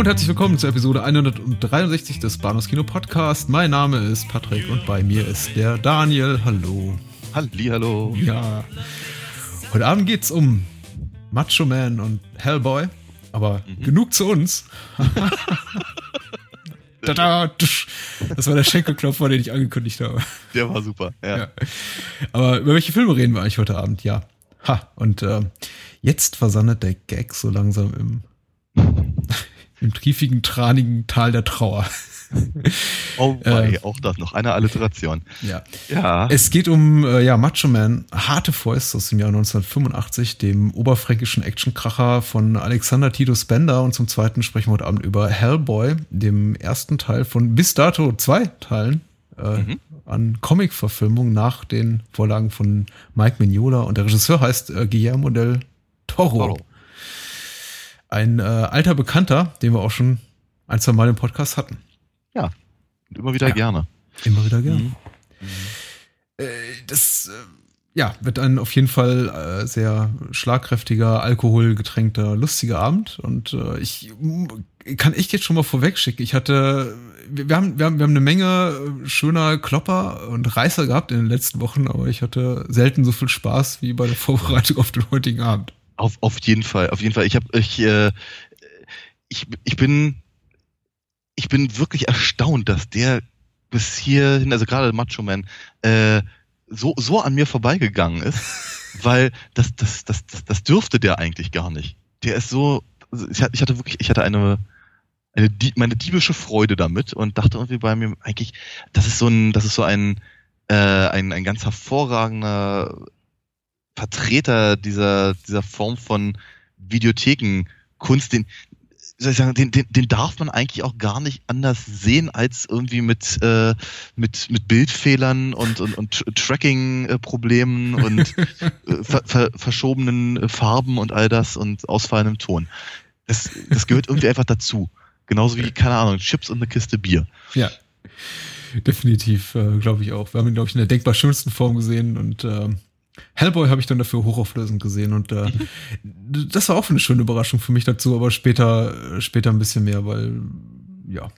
Hallo und herzlich willkommen zur Episode 163 des Bahnhofs Kino Podcast. Mein Name ist Patrick und bei mir ist der Daniel. Hallo. Hallihallo. Ja. Heute Abend geht's um Macho Man und Hellboy, aber Mhm. genug zu uns. Tada, das war der Schenkelklopfer, den ich angekündigt habe. Der war super. Ja. Ja. Aber über welche Filme reden wir eigentlich heute Abend? Ja. Ha, und äh, jetzt versandet der Gag so langsam im, im tiefigen, tranigen Tal der Trauer. Oh, wei, Äh. auch das noch eine Alliteration. Ja. Ja. Es geht um äh, ja, Macho Man, Harte Fäuste aus dem Jahr 1985, dem oberfränkischen Actionkracher von Alexander Tito Spender. Und zum zweiten sprechen wir heute Abend über Hellboy, dem ersten Teil von bis dato zwei Teilen äh, Mhm. an Comic-Verfilmung nach den Vorlagen von Mike Mignola. Und der Regisseur heißt äh, Guillermo del Toro. Toro. Ein äh, alter Bekannter, den wir auch schon ein, zwei Mal im Podcast hatten. ja. Und immer wieder Ja. gerne. Immer wieder gerne. Mhm. Äh, das äh, ja, wird ein auf jeden Fall äh, sehr schlagkräftiger, alkoholgetränkter, lustiger Abend. Und äh, ich kann echt jetzt schon mal vorweg schicken. Ich hatte, wir, wir, haben, wir, haben, wir haben eine Menge äh, schöner Klopper und Reißer gehabt in den letzten Wochen, aber ich hatte selten so viel Spaß wie bei der Vorbereitung auf den heutigen Abend. Auf, auf jeden Fall, auf jeden Fall. Ich habe, ich, äh, ich, ich bin, ich bin wirklich erstaunt, dass der bis hierhin, also gerade Macho Man, äh, so, so an mir vorbeigegangen ist, weil das, das, das, das, das dürfte der eigentlich gar nicht. Der ist so, ich hatte ich hatte wirklich, ich hatte eine, eine meine diebische Freude damit und dachte irgendwie bei mir eigentlich, das ist so ein, das ist so ein, äh, ein, ein ganz hervorragender Vertreter dieser, dieser Form von Videothekenkunst, den, soll ich sagen, den, den, den darf man eigentlich auch gar nicht anders sehen als irgendwie mit, äh, mit, mit Bildfehlern und, und, und Tracking-Problemen und äh, ver, ver, verschobenen äh, Farben und all das und ausfallendem Ton. Das, das gehört irgendwie einfach dazu. Genauso wie, keine Ahnung, Chips und eine Kiste Bier. Ja, definitiv, äh, glaube ich auch. Wir haben ihn, glaube ich, in der denkbar schönsten Form gesehen und ähm, Hellboy habe ich dann dafür hochauflösend gesehen und äh, das war auch eine schöne Überraschung für mich dazu, aber später, äh, später ein bisschen mehr, weil ja,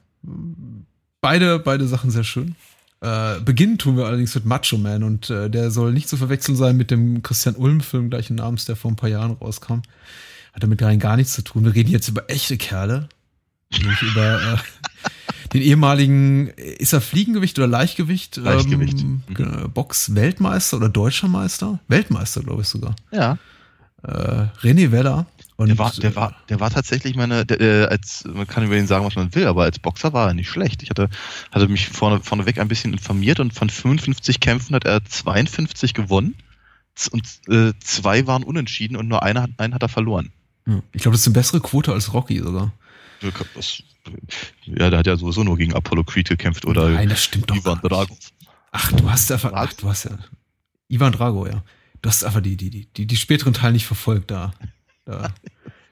beide, beide Sachen sehr schön. Äh, beginnen tun wir allerdings mit Macho Man und äh, der soll nicht zu verwechseln sein mit dem Christian Ulm-Film gleichen Namens, der vor ein paar Jahren rauskam. Hat damit rein gar nichts zu tun. Wir reden jetzt über echte Kerle. Nämlich über äh, den ehemaligen, ist er Fliegengewicht oder Leichtgewicht? Leichtgewicht. Ähm, Mhm. Box-Weltmeister oder Deutscher Meister? Weltmeister, glaube ich sogar. Ja. Äh, René Weller. Und, Der war, der war, der war tatsächlich meine, der, äh, als, man kann über ihn sagen, was man will, aber als Boxer war er nicht schlecht. Ich hatte, hatte mich vorne, vorneweg ein bisschen informiert und von 55 Kämpfen hat er 52 gewonnen und äh, zwei waren unentschieden und nur einer hat, einen hat er verloren. äh, ich glaube, das ist eine bessere Quote als Rocky sogar. Das, ja, der hat ja sowieso nur gegen Apollo Creed gekämpft oder Nein, das stimmt doch. Ivan. Drago. Ach, du hast einfach, ach, du hast ja, Ivan Drago, ja. Du hast einfach die, die, die, die, die späteren Teile nicht verfolgt da. Da,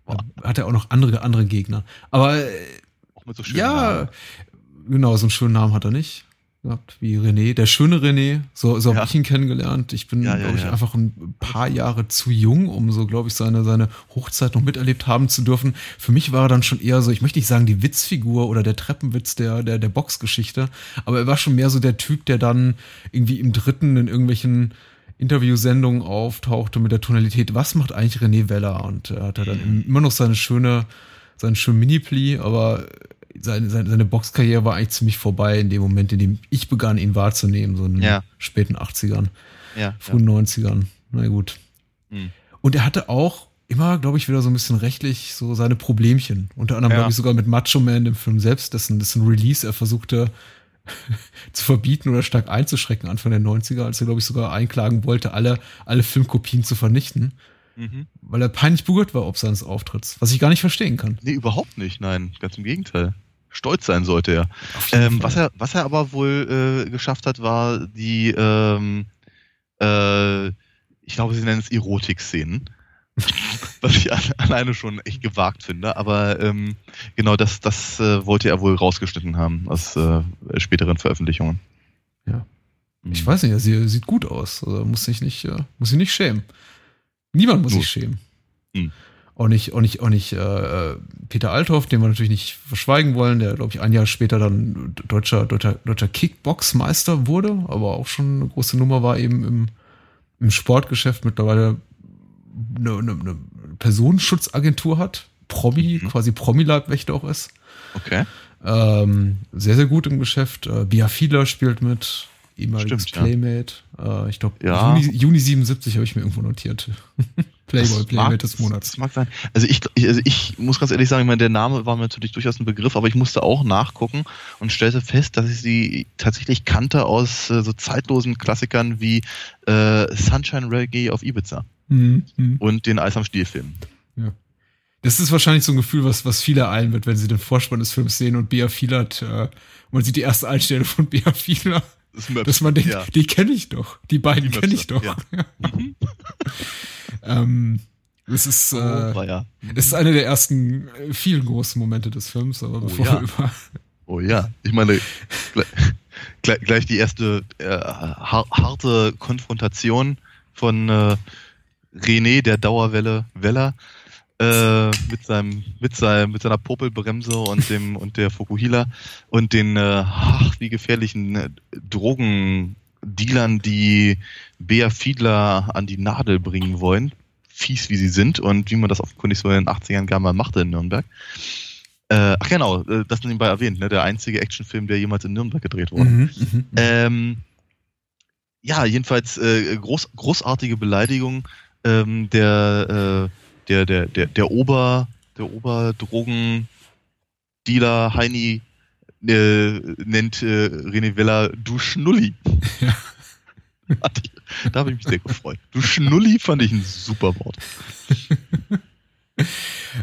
hat er auch noch andere, andere Gegner. Aber äh, Auch mit so ja, Namen. genau, so einen schönen Namen hat er nicht gehabt wie René. Der schöne René, so, so Ja. habe ich ihn kennengelernt. Ich bin, Ja, ja, glaube ich, einfach ein paar Jahre zu jung, um so, glaube ich, seine, seine Hochzeit noch miterlebt haben zu dürfen. Für mich war er dann schon eher so, ich möchte nicht sagen die Witzfigur oder der Treppenwitz der, der, der Boxgeschichte, aber er war schon mehr so der Typ, der dann irgendwie im dritten in irgendwelchen Interviewsendungen auftauchte mit der Tonalität, was macht eigentlich René Weller? Und er hatte dann immer noch seine schöne, seinen schönen Mini-Pli, aber seine, seine, seine Boxkarriere war eigentlich ziemlich vorbei in dem Moment, in dem ich begann, ihn wahrzunehmen, so in den Ja. späten 80ern, Ja, frühen 90ern. Na gut. Hm. Und er hatte auch immer, glaube ich, wieder so ein bisschen rechtlich so seine Problemchen. Unter anderem, Ja. glaube ich, sogar mit Macho Man, dem Film selbst, dessen, dessen Release er versuchte zu verbieten oder stark einzuschrecken Anfang der 90er, als er, glaube ich, sogar einklagen wollte, alle, alle Filmkopien zu vernichten. Mhm. weil er peinlich berührt war ob seines Auftritts, was ich gar nicht verstehen kann. Nee, überhaupt nicht, nein, ganz im Gegenteil. stolz sein sollte er. Ähm, was er. Was er aber wohl äh, geschafft hat, war die, ähm, äh, ich glaube, sie nennen es Erotik-Szenen. was ich alleine schon echt gewagt finde, aber ähm, genau das, das äh, wollte er wohl rausgeschnitten haben aus äh, späteren Veröffentlichungen. Ja. Ich weiß nicht, sie sieht gut aus. Also muss sich nicht, äh, muss sich nicht schämen. Niemand muss sich schämen. Hm. Auch nicht, auch nicht, auch nicht äh, Peter Althoff, den wir natürlich nicht verschweigen wollen, der, glaube ich, ein Jahr später dann deutscher, deutscher, deutscher Kickbox-Meister wurde, aber auch schon eine große Nummer war eben im, im Sportgeschäft mittlerweile eine, eine, eine Personenschutzagentur hat, Promi, mhm. quasi Promi-Leibwächter auch ist. Okay. Ähm, sehr, sehr gut im Geschäft. Äh, Bia Fiedler spielt mit, ehemaliges Stimmt, Playmate. Ja. Äh, ich glaube, ja. Juni, Juni 77 habe ich mir irgendwo notiert. Playboy, Playmate des Monats. Das mag sein. Also ich, also ich muss ganz ehrlich sagen, ich meine, der Name war mir natürlich durchaus ein Begriff, aber ich musste auch nachgucken und stellte fest, dass ich sie tatsächlich kannte aus äh, so zeitlosen Klassikern wie äh, Sunshine Reggae auf Ibiza mhm. und den Eis am Stiel-Film. Ja. Das ist wahrscheinlich so ein Gefühl, was, was viele eilen wird, wenn sie den Vorspann des Films sehen und Bea Fielert, äh, man sieht die erste Einstellung von Bea Fielert das dass man denkt, ja. die kenne ich doch. Die beiden kenne ich doch. Ja. Mhm. ähm, es ist, oh, äh, ja. es ist eine der ersten äh, vielen großen Momente des Films, aber oh, bevor ja. wir über. Oh ja, ich meine, gleich, gleich die erste äh, harte Konfrontation von äh, René, der Dauerwelle Weller, äh, mit seinem, mit seinem, mit seiner Popelbremse und dem und der Fukuhila und den äh, ach, wie gefährlichen äh, Drogendealern, die Bea Fiedler an die Nadel bringen wollen, fies wie sie sind und wie man das offenkundig so in den 80ern gar mal machte in Nürnberg. Äh, ach genau, äh, das nebenbei erwähnt, ne, der einzige Actionfilm, der jemals in Nürnberg gedreht wurde. Mhm, mhm, mhm. ähm, ja, jedenfalls äh, groß, großartige Beleidigung ähm, der äh, der, der, der, der Ober, der Oberdrogendealer Heini äh, nennt äh, René Vella du Schnulli. Ja. da habe ich mich sehr gefreut. Du Schnulli fand ich ein super Wort.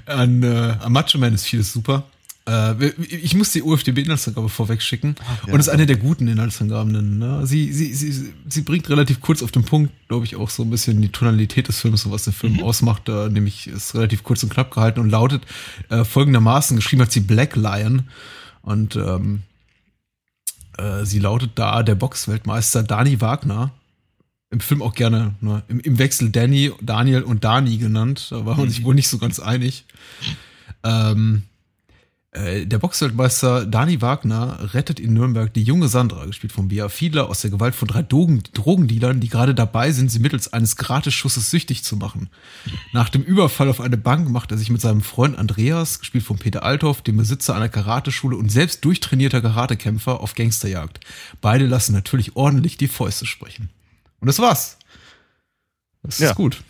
An, äh, an Macho Man ist vieles super. Äh, ich muss die UFDB-Inhaltsangabe vorweg schicken. Ja, und ist eine der guten Inhaltsangaben. Ne? Sie, sie, sie, sie bringt relativ kurz auf den Punkt, glaube ich, auch so ein bisschen die Tonalität des Films und was der Film mhm. ausmacht. Äh, nämlich ist relativ kurz und knapp gehalten und lautet äh, folgendermaßen: Geschrieben hat sie Black Lion. Und ähm, äh, sie lautet da der Boxweltmeister Dani Wagner. Im Film auch gerne ne, im, im Wechsel Danny, Daniel und Dani genannt. Da war man mhm. sich wohl nicht so ganz einig. Ähm, äh, der Boxweltmeister Dani Wagner rettet in Nürnberg die junge Sandra, gespielt von Bea Fiedler, aus der Gewalt von drei Drogen Drogendealern, die gerade dabei sind, sie mittels eines Gratisschusses süchtig zu machen. Nach dem Überfall auf eine Bank macht er sich mit seinem Freund Andreas, gespielt von Peter Althoff, dem Besitzer einer Karateschule und selbst durchtrainierter Karatekämpfer, auf Gangsterjagd. Beide lassen natürlich ordentlich die Fäuste sprechen. Und das war's. Das ja. ist gut.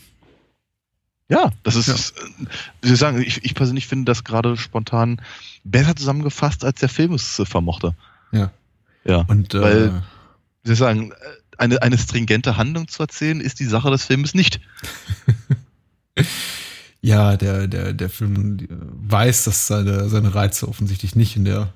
Ja, das ist, ja. wie Sie sagen, ich, ich persönlich finde das gerade spontan besser zusammengefasst, als der Film es vermochte. Ja. Ja. Und, äh, weil, äh, Sie sagen, eine, eine stringente Handlung zu erzählen, ist die Sache des Filmes nicht. ja, der, der, der Film weiß, dass seine, seine Reize offensichtlich nicht in der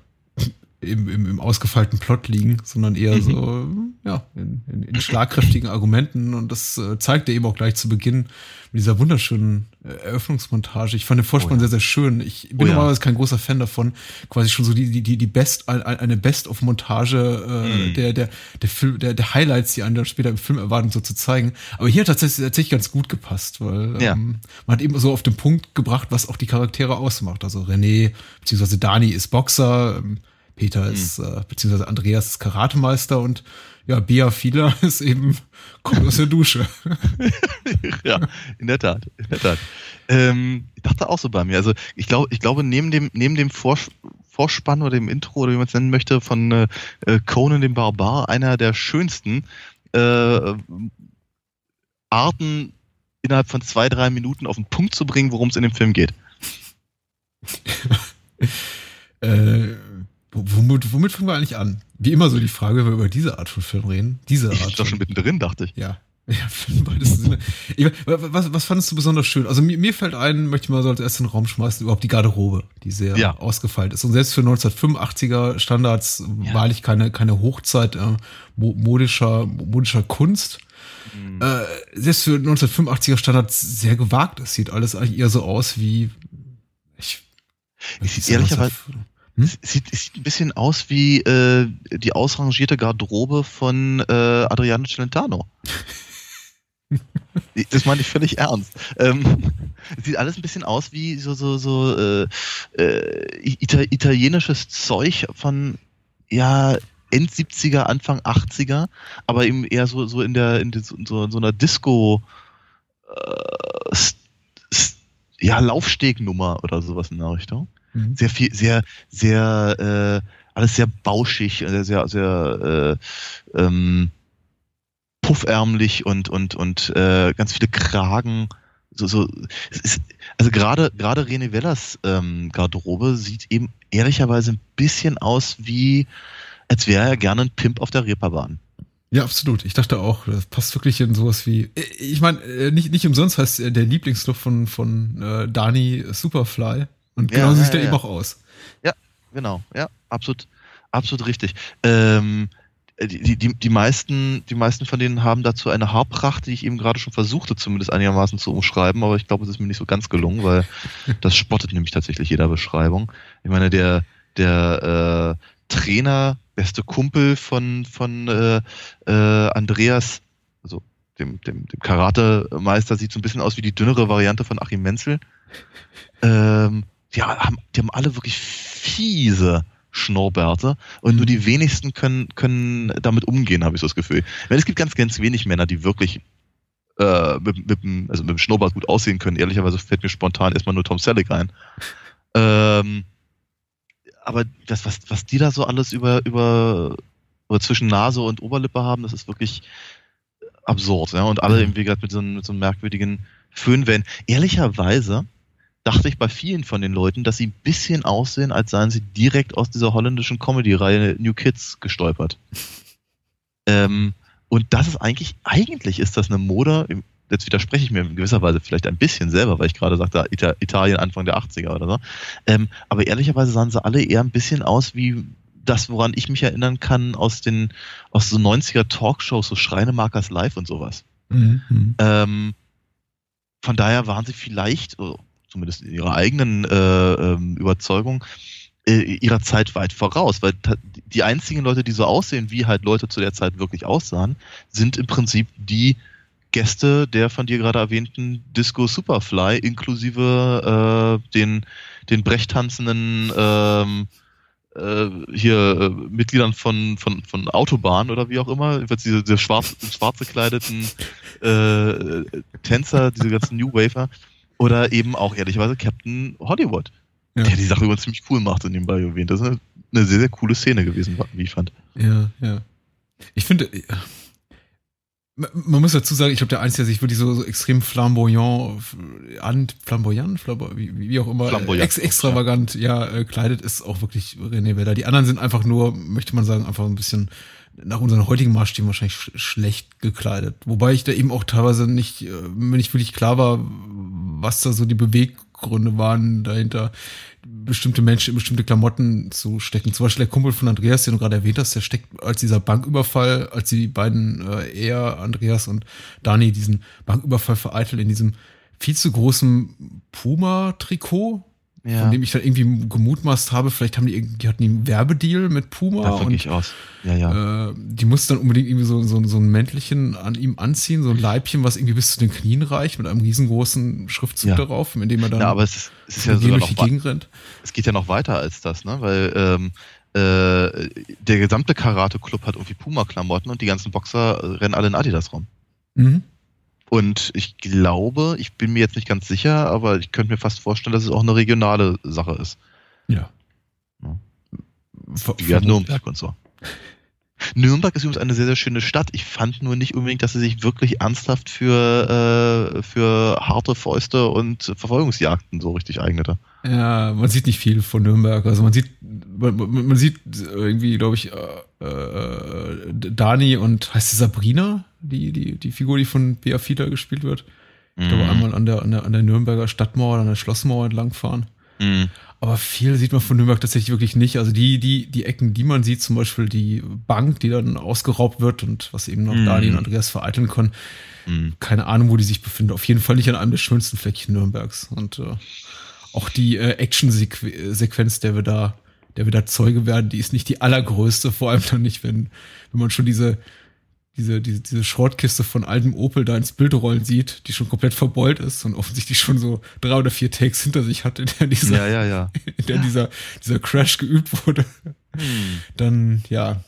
im, im, im ausgefeilten Plot liegen, sondern eher mhm. so ja, in, in, in schlagkräftigen Argumenten. Und das äh, zeigt er eben auch gleich zu Beginn mit dieser wunderschönen äh, Eröffnungsmontage. Ich fand den Vorspann oh ja. sehr, sehr schön. Ich bin oh ja. normalerweise kein großer Fan davon, quasi schon so die, die, die Best, eine Best-of-Montage äh, mhm. der, der, der, Film, der, der Highlights, die einen dann später im Film erwarten, so zu zeigen. Aber hier hat tatsächlich, tatsächlich ganz gut gepasst, weil ja. ähm, man hat eben so auf den Punkt gebracht, was auch die Charaktere ausmacht. Also René, beziehungsweise Dani ist Boxer, ähm, Peter mhm. ist, äh, beziehungsweise Andreas ist Karatemeister und ja, Bia Fieler ist eben, kommt aus der Dusche. ja, in der Tat, in der Tat. Ähm, ich dachte auch so bei mir. Also ich glaube, ich glaube, neben dem, neben dem Vors Vorspann oder dem Intro oder wie man es nennen möchte, von äh, äh, Conan dem Barbar, einer der schönsten äh, Arten, innerhalb von zwei, drei Minuten auf den Punkt zu bringen, worum es in dem Film geht. äh, Womit, womit fangen wir eigentlich an? Wie immer so die Frage, wenn wir über diese Art von Film reden. Diese Art. Ich schon mittendrin, dachte ich. Ja. Ja, weitesten Sinne. Ich, was, was fandest du besonders schön? Also mir, mir fällt ein, möchte ich mal so als erstes in den Raum schmeißen, überhaupt die Garderobe, die sehr Ja. ausgefeilt ist. Und selbst für 1985er Standards Ja. wahrlich keine, keine Hochzeit äh, mo- modischer, modischer Kunst. Mhm. Äh, selbst für 1985er Standards sehr gewagt. Es sieht alles eigentlich eher so aus wie ich, wie ehrlicherweise- 19 Hm? Sieht, sieht ein bisschen aus wie äh, die ausrangierte Garderobe von äh, Adriano Celentano. das meine ich völlig ernst. Ähm, sieht alles ein bisschen aus wie so so so äh, äh, Ita italienisches Zeug von ja End 70er, Anfang 80er, aber eben eher so so in der in die, so, so einer Disco äh, ja Laufstegnummer oder sowas in der Richtung Mhm. sehr viel, sehr, sehr, äh, alles sehr bauschig, äh, sehr, sehr äh, ähm, puffärmlich und und und äh, ganz viele Kragen. So, so, ist, also gerade gerade René Wellers ähm, Garderobe sieht eben ehrlicherweise ein bisschen aus wie, als wäre er gerne ein Pimp auf der Reeperbahn. Ja, absolut. Ich dachte auch, das passt wirklich in sowas wie. Ich meine, äh, nicht, nicht umsonst heißt äh, der Lieblingsclub von, von äh, Dani Superfly. Und Ja, genau so ja, sieht er ja. eben auch aus. Genau, ja, absolut, absolut richtig. Ähm, die, die, die, meisten, die meisten von denen haben dazu eine Haarpracht, die ich eben gerade schon versuchte, zumindest einigermaßen zu umschreiben, aber ich glaube, es ist mir nicht so ganz gelungen, weil das spottet nämlich tatsächlich jeder Beschreibung. Ich meine, der, der äh, Trainer, beste Kumpel von, von äh, äh, Andreas, also dem, dem, dem Karate-Meister, sieht so ein bisschen aus wie die dünnere Variante von Achim Menzel. Ähm, die haben, die haben alle wirklich fiese Schnurrbärte und nur die wenigsten können, können damit umgehen, habe ich so das Gefühl. Weil es gibt ganz, ganz wenig Männer, die wirklich äh, mit, mit, dem- also mit dem Schnurrbart gut aussehen können. Ehrlicherweise fällt mir spontan erstmal nur Tom Selleck ein. Ähm, aber das, was, was die da so alles über, über, über zwischen Nase und Oberlippe haben, das ist wirklich absurd. Ja? Und alle Mhm. irgendwie gerade mit so, einem- mit so einem merkwürdigen Föhnwellen. Ehrlicherweise dachte ich bei vielen von den Leuten, dass sie ein bisschen aussehen, als seien sie direkt aus dieser holländischen Comedy-Reihe New Kids gestolpert. ähm, und das ist eigentlich, eigentlich ist das eine Mode, jetzt widerspreche ich mir in gewisser Weise vielleicht ein bisschen selber, weil ich gerade sagte, Ita Italien Anfang der 80er oder so. Ähm, aber ehrlicherweise sahen sie alle eher ein bisschen aus wie das, woran ich mich erinnern kann aus den, aus so 90er Talkshows, so Schreinemarkers Live und sowas. Mhm. Ähm, von daher waren sie vielleicht, äh, zumindest in ihrer eigenen äh, ähm, Überzeugung, äh, ihrer Zeit weit voraus, weil die einzigen Leute, die so aussehen, wie halt Leute zu der Zeit wirklich aussahen, sind im Prinzip die Gäste der von dir gerade erwähnten Disco Superfly, inklusive äh, den, den brechtanzenden ähm, äh, hier äh, Mitgliedern von, von, von Autobahn oder wie auch immer, jedenfalls diese, diese schwarz, schwarz gekleideten äh, Tänzer, diese ganzen New Wafer, oder eben auch ehrlicherweise Captain Hollywood, Ja. der die Sache übrigens ziemlich cool macht, in dem Bei erwähnt. Das ist eine, eine sehr, sehr coole Szene gewesen, wie ich fand. Ja, ja. Ich finde, äh, man muss dazu sagen, ich glaube, der Einzige, der sich wirklich so, so extrem flamboyant, äh, an, flamboyant, flambo, wie, wie auch immer, Flamboyant, ex, extravagant, ja, äh, kleidet, ist auch wirklich René Weller. Die anderen sind einfach nur, möchte man sagen, einfach ein bisschen nach unseren heutigen Maßstäben wahrscheinlich sch schlecht gekleidet. Wobei ich da eben auch teilweise nicht, äh, mir nicht wirklich klar war, was da so die Beweggründe waren dahinter, bestimmte Menschen in bestimmte Klamotten zu stecken. Zum Beispiel der Kumpel von Andreas, den du gerade erwähnt hast, der steckt als dieser Banküberfall, als die beiden, äh, er, Andreas und Dani, diesen Banküberfall vereiteln in diesem viel zu großen Puma-Trikot, von dem ich dann irgendwie gemutmaßt habe, vielleicht haben die irgendwie, die hatten die einen Werbedeal mit Puma Davon und gehe ich aus. Ja, ja. äh, die mussten dann unbedingt irgendwie so, so, so ein Mäntelchen an ihm anziehen, so ein Leibchen, was irgendwie bis zu den Knien reicht, mit einem riesengroßen Schriftzug Ja. darauf, in dem er dann ja, aber es ist, es ist ja sogar durch die Gegend rennt. es geht ja noch weiter als das, ne? Weil ähm, äh, der gesamte Karate-Club hat irgendwie Puma-Klamotten und die ganzen Boxer rennen alle in Adidas rum. Mhm. Und ich glaube, ich bin mir jetzt nicht ganz sicher, aber ich könnte mir fast vorstellen, dass es auch eine regionale Sache ist. Ja. Ja. Wie Nürnberg und so. Nürnberg ist übrigens eine sehr, sehr schöne Stadt. Ich fand nur nicht unbedingt, dass sie sich wirklich ernsthaft für, äh, für harte Fäuste und Verfolgungsjagden so richtig eignete. Ja, man sieht nicht viel von Nürnberg. Also man sieht, man, man sieht irgendwie, glaube ich, äh, äh, Dani und heißt sie Sabrina, die, die, die Figur, die von Bea Fiedler gespielt wird. Ich glaube, Mhm. einmal an der, an, der, an der Nürnberger Stadtmauer, an der Schlossmauer entlangfahren. Mhm. Aber viel sieht man von Nürnberg tatsächlich wirklich nicht. Also die, die, die Ecken, die man sieht, zum Beispiel die Bank, die dann ausgeraubt wird und was eben noch Mhm. Dani und Andreas vereiteln können. Mhm. Keine Ahnung, wo die sich befinden. Auf jeden Fall nicht an einem der schönsten Fleckchen Nürnbergs. Und äh, auch die äh, Action-Sequenz, der wir da, der wir da Zeuge werden, die ist nicht die allergrößte, vor allem dann nicht, wenn, wenn man schon diese, diese, diese, diese Schrottkiste von altem Opel da ins Bild rollen sieht, die schon komplett verbeult ist und offensichtlich schon so drei oder vier Takes hinter sich hat, in der dieser, Ja, ja, ja. in der dieser, dieser Crash geübt wurde, Hm. dann, ja,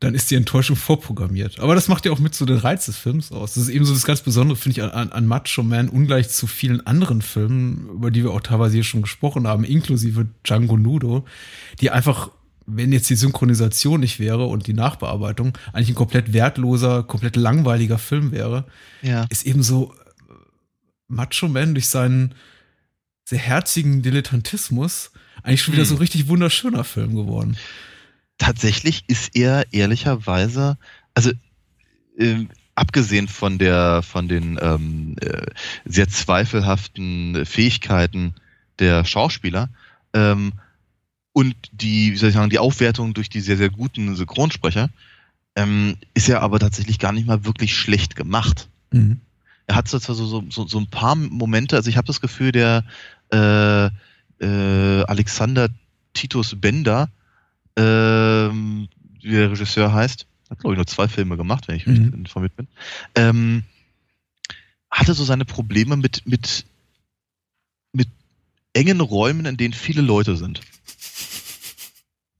dann ist die Enttäuschung vorprogrammiert. Aber das macht ja auch mit so den Reiz des Films aus. Das ist eben so das ganz Besondere, finde ich, an, an, an Macho Man, ungleich zu vielen anderen Filmen, über die wir auch teilweise hier schon gesprochen haben, inklusive Django Nudo, die einfach, wenn jetzt die Synchronisation nicht wäre und die Nachbearbeitung, eigentlich ein komplett wertloser, komplett langweiliger Film wäre, Ja. ist eben so äh, Macho Man durch seinen sehr herzigen Dilettantismus eigentlich schon wieder Hm. so ein richtig wunderschöner Film geworden. tatsächlich ist er ehrlicherweise, also ähm, abgesehen von der von den ähm, äh, sehr zweifelhaften Fähigkeiten der Schauspieler ähm, und die, wie soll ich sagen, die Aufwertung durch die sehr sehr guten Synchronsprecher, ähm, ist er aber tatsächlich gar nicht mal wirklich schlecht gemacht. Mhm. Er hat zwar so, so, so, so ein paar Momente, also ich habe das Gefühl, der äh, äh, Alexander Titus Bender, ähm, wie der Regisseur heißt, hat glaube ich nur zwei Filme gemacht, wenn ich Mhm. richtig informiert bin, ähm, hatte so seine Probleme mit, mit, mit engen Räumen, in denen viele Leute sind.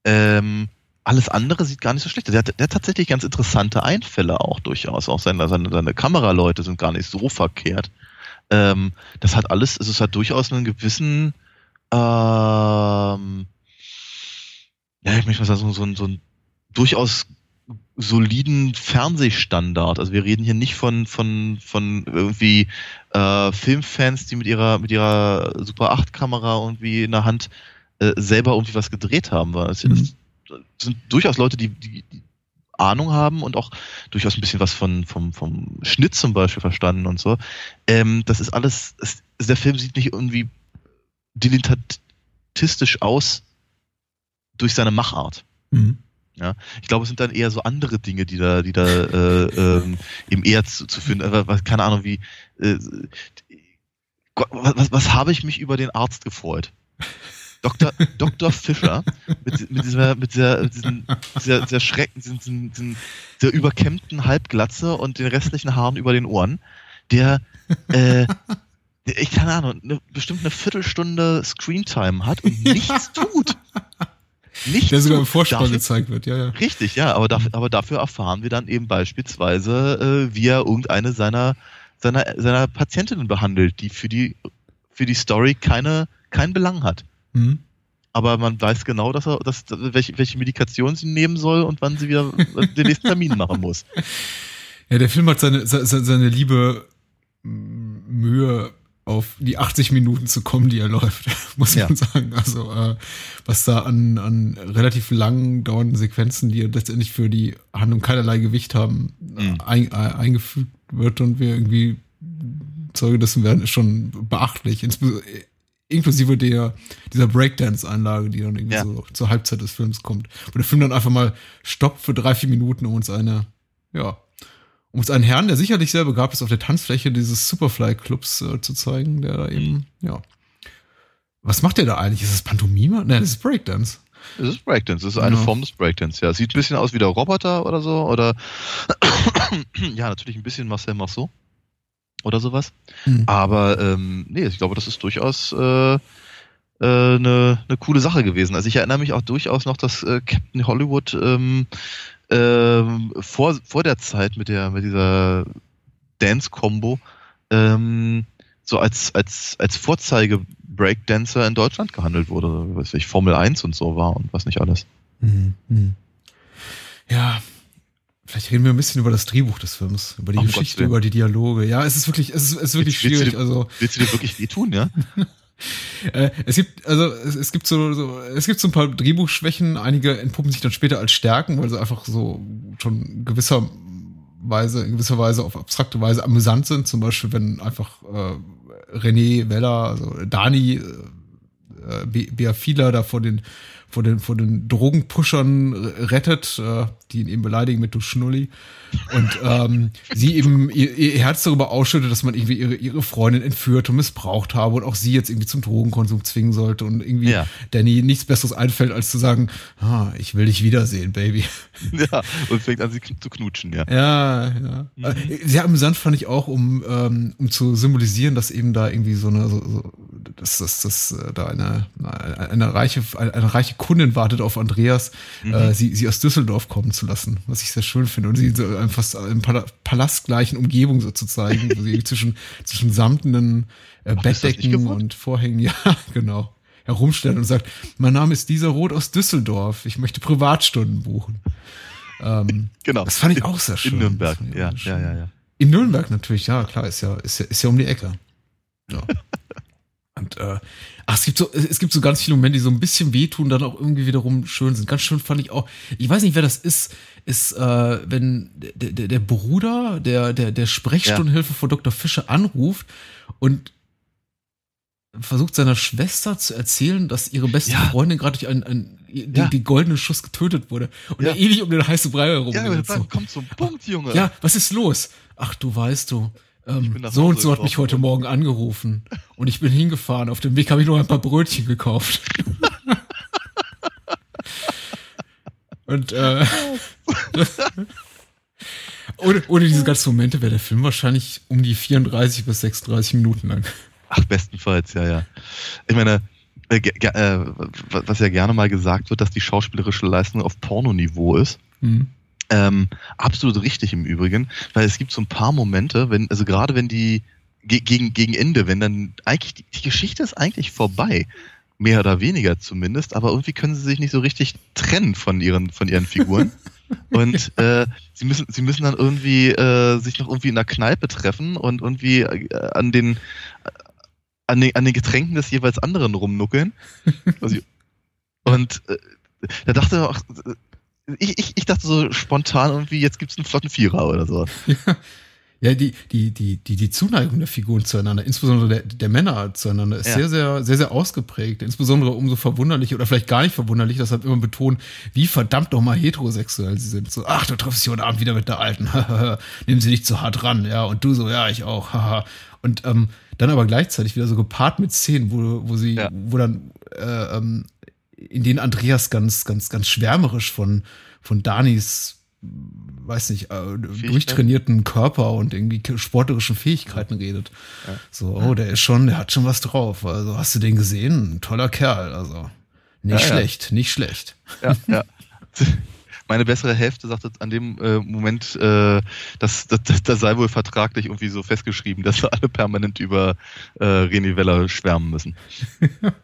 Ähm, alles andere sieht gar nicht so schlecht aus. Der hat, der hat tatsächlich ganz interessante Einfälle auch durchaus. Auch seine, seine, seine Kameraleute sind gar nicht so verkehrt. Ähm, das hat alles, also es hat durchaus einen gewissen, ähm, ja, ich möchte mal sagen, so, so, so einen durchaus soliden Fernsehstandard. Also wir reden hier nicht von, von, von irgendwie äh, Filmfans, die mit ihrer, mit ihrer Super 8 Kamera irgendwie in der Hand äh, selber irgendwie was gedreht haben. Weil es, Mhm. das sind durchaus Leute, die, die, die Ahnung haben und auch durchaus ein bisschen was von, vom, vom Schnitt zum Beispiel verstanden und so. Ähm, das ist alles, es, der Film sieht nicht irgendwie dilettantistisch aus durch seine Machart. Mhm. Ich glaube, es sind dann eher so andere Dinge, die da, die da äh, ähm, eben eher zu, zu finden. Was, keine Ahnung, wie äh, Gott, was, was, was habe ich mich über den Arzt gefreut? Dr. Dr. Fischer mit, mit dieser, mit dieser, mit diesen, dieser, dieser Schrecken, diesen, diesen, dieser überkämmten Halbglatze und den restlichen Haaren über den Ohren, der, äh, der, ich keine Ahnung, eine, bestimmt eine Viertelstunde Screentime hat und nichts tut. Nichts Der sogar im. Vorspann Dafür- gezeigt wird, ja, ja. Richtig, ja, aber, dafür, aber dafür erfahren wir dann eben beispielsweise, äh, wie er irgendeine seiner, seiner, seiner Patientinnen behandelt, die für die, für die Story keine, keinen Belang hat. Mhm. Aber man weiß genau, dass er, dass, welche, welche Medikation sie nehmen soll und wann sie wieder den nächsten Termin machen muss. Ja, der Film hat seine, se- se- seine liebe Mühe, auf die 80 Minuten zu kommen, die er läuft, muss Ja. man sagen. Also, äh, was da an, an relativ lang dauernden Sequenzen, die letztendlich für die Handlung keinerlei Gewicht haben, Mhm. ein, äh, eingefügt wird und wir irgendwie Zeuge dessen werden, ist schon beachtlich. Inklusive der, dieser Breakdance-Einlage, die dann irgendwie Ja. so zur Halbzeit des Films kommt. Wo der Film dann einfach mal stoppt für drei, vier Minuten, um uns eine, ja, um uns einen Herrn, der sicherlich sehr begabt ist, auf der Tanzfläche dieses Superfly-Clubs äh, zu zeigen, der da eben, ja. Was macht der da eigentlich? Ist das Pantomime? Nein, das ist Breakdance. Das ist Breakdance, das ist eine Ja. Form des Breakdance, ja. Sieht ein bisschen aus wie der Roboter oder so, oder ja, natürlich ein bisschen Marcel Marceau oder sowas. Hm. Aber ähm, nee, ich glaube, das ist durchaus äh, äh, eine, eine coole Sache gewesen. Also ich erinnere mich auch durchaus noch, dass äh, Captain Hollywood ähm, ähm, vor, vor der Zeit mit der mit dieser Dance-Combo ähm, so als, als, als Vorzeige Breakdancer in Deutschland gehandelt wurde, was weiß ich, Formel 1 und so war und was nicht alles. Mhm. Mhm. Ja, Vielleicht reden wir ein bisschen über das Drehbuch des Films, über die Um Geschichte, über die Dialoge. Ja, es ist wirklich, es ist, es ist wirklich Willst- willst schwierig. Du, Also willst du dir wirklich wehtun, ja? äh, es gibt, also es, es gibt so, so, es gibt so ein paar Drehbuchschwächen. Einige entpuppen sich dann später als Stärken, weil sie einfach so schon gewisser Weise, in gewisser Weise auf abstrakte Weise amüsant sind. Zum Beispiel, wenn einfach äh, René Weller, also Dani, äh, Beafila da vor den vor den, vor den Drogenpushern rettet, äh, die ihn eben beleidigen mit du Schnulli. Und ähm, sie eben ihr, ihr Herz darüber ausschüttet, dass man irgendwie ihre, ihre Freundin entführt und missbraucht habe und auch sie jetzt irgendwie zum Drogenkonsum zwingen sollte und irgendwie Ja. Danny nichts Besseres einfällt, als zu sagen, ah, ich will dich wiedersehen, Baby. ja. Und fängt an, sie zu knutschen, ja. Ja, ja. Äh, Sehr amüsant fand ich auch, um, ähm, um zu symbolisieren, dass eben da irgendwie so eine, so, so, dass, dass, dass äh, da eine, eine, eine reiche, eine, reiche Kundin wartet auf Andreas, äh, sie, sie aus Düsseldorf kommen zu lassen, was ich sehr schön finde. Und sie so in fast Pala palastgleichen Umgebung so zu zeigen, wo sie zwischen, zwischen samtenen äh, Ach, Bettdecken und Vorhängen, ja, genau, herumstellen und sagt, mein Name ist dieser Roth aus Düsseldorf, ich möchte Privatstunden buchen. Ähm, Genau. das fand ich auch sehr schön. In Nürnberg, ja, sehr ja, schön. ja, ja. In Nürnberg natürlich, ja, klar, ist ja, ist ja, ist ja um die Ecke. Ja. Und äh, ach, es gibt so, es gibt so ganz viele Momente, die so ein bisschen wehtun, dann auch irgendwie wiederum schön sind. Ganz schön fand ich auch, ich weiß nicht, wer das ist, ist, äh, wenn der, der, der Bruder der, der, der Sprechstundenhilfe von Dr. Fischer anruft und versucht seiner Schwester zu erzählen, dass ihre beste Ja. Freundin gerade durch einen, einen die, Ja. die goldenen Schuss getötet wurde. Und Ja. er ewig um den heißen Brei herum. Ja, so. kommt zum Punkt, Junge. Ja, was ist los? Ach, du weißt du. Ähm, so und so hat mich heute Morgen angerufen und ich bin hingefahren. Auf dem Weg habe ich noch ein paar Brötchen gekauft. und äh, ohne, ohne diese ganzen Momente wäre der Film wahrscheinlich um die 34 bis 36 Minuten lang. Ach, bestenfalls, ja, ja. Ich meine, äh, äh, wa- was ja gerne mal gesagt wird, dass die schauspielerische Leistung auf Pornoniveau ist. Hm. Ähm, absolut richtig im Übrigen, weil es gibt so ein paar Momente, wenn, also gerade wenn die ge gegen, gegen Ende, wenn dann eigentlich die, die Geschichte ist eigentlich vorbei, mehr oder weniger zumindest, aber irgendwie können sie sich nicht so richtig trennen von ihren, von ihren Figuren. Und äh, sie müssen, sie müssen dann irgendwie äh, sich noch irgendwie in der Kneipe treffen und irgendwie äh, an den äh, an den, an den Getränken des jeweils anderen rumnuckeln. Und äh, da dachte ich auch, ich, ich, ich dachte so spontan irgendwie, jetzt gibt's einen flotten Vierer oder so. Ja, die, die, die, die, die Zuneigung der Figuren zueinander, insbesondere der, der Männer zueinander, ist Ja. sehr, sehr, sehr, sehr ausgeprägt. Insbesondere umso verwunderlich oder vielleicht gar nicht verwunderlich, deshalb immer betonen, wie verdammt nochmal heterosexuell sie sind. So, ach, du triffst dich heute Abend wieder mit der Alten. Nimm sie nicht zu hart ran, ja. Und du so, ja, ich auch. haha. Und ähm, dann aber gleichzeitig wieder so gepaart mit Szenen, wo, wo sie, Ja. wo dann äh, ähm, in denen Andreas ganz, ganz, ganz schwärmerisch von, von Danis weiß nicht, äh, durchtrainierten Körper und irgendwie sportlerischen Fähigkeiten redet. So, oh, der ist schon, der hat schon was drauf. Also hast du den gesehen? Ein toller Kerl. Also nicht Ja, ja. schlecht, nicht schlecht. Ja, ja. Meine bessere Hälfte sagte an dem äh, Moment, äh, dass das, das, das sei wohl vertraglich irgendwie so festgeschrieben, dass wir alle permanent über äh, René Weller schwärmen müssen.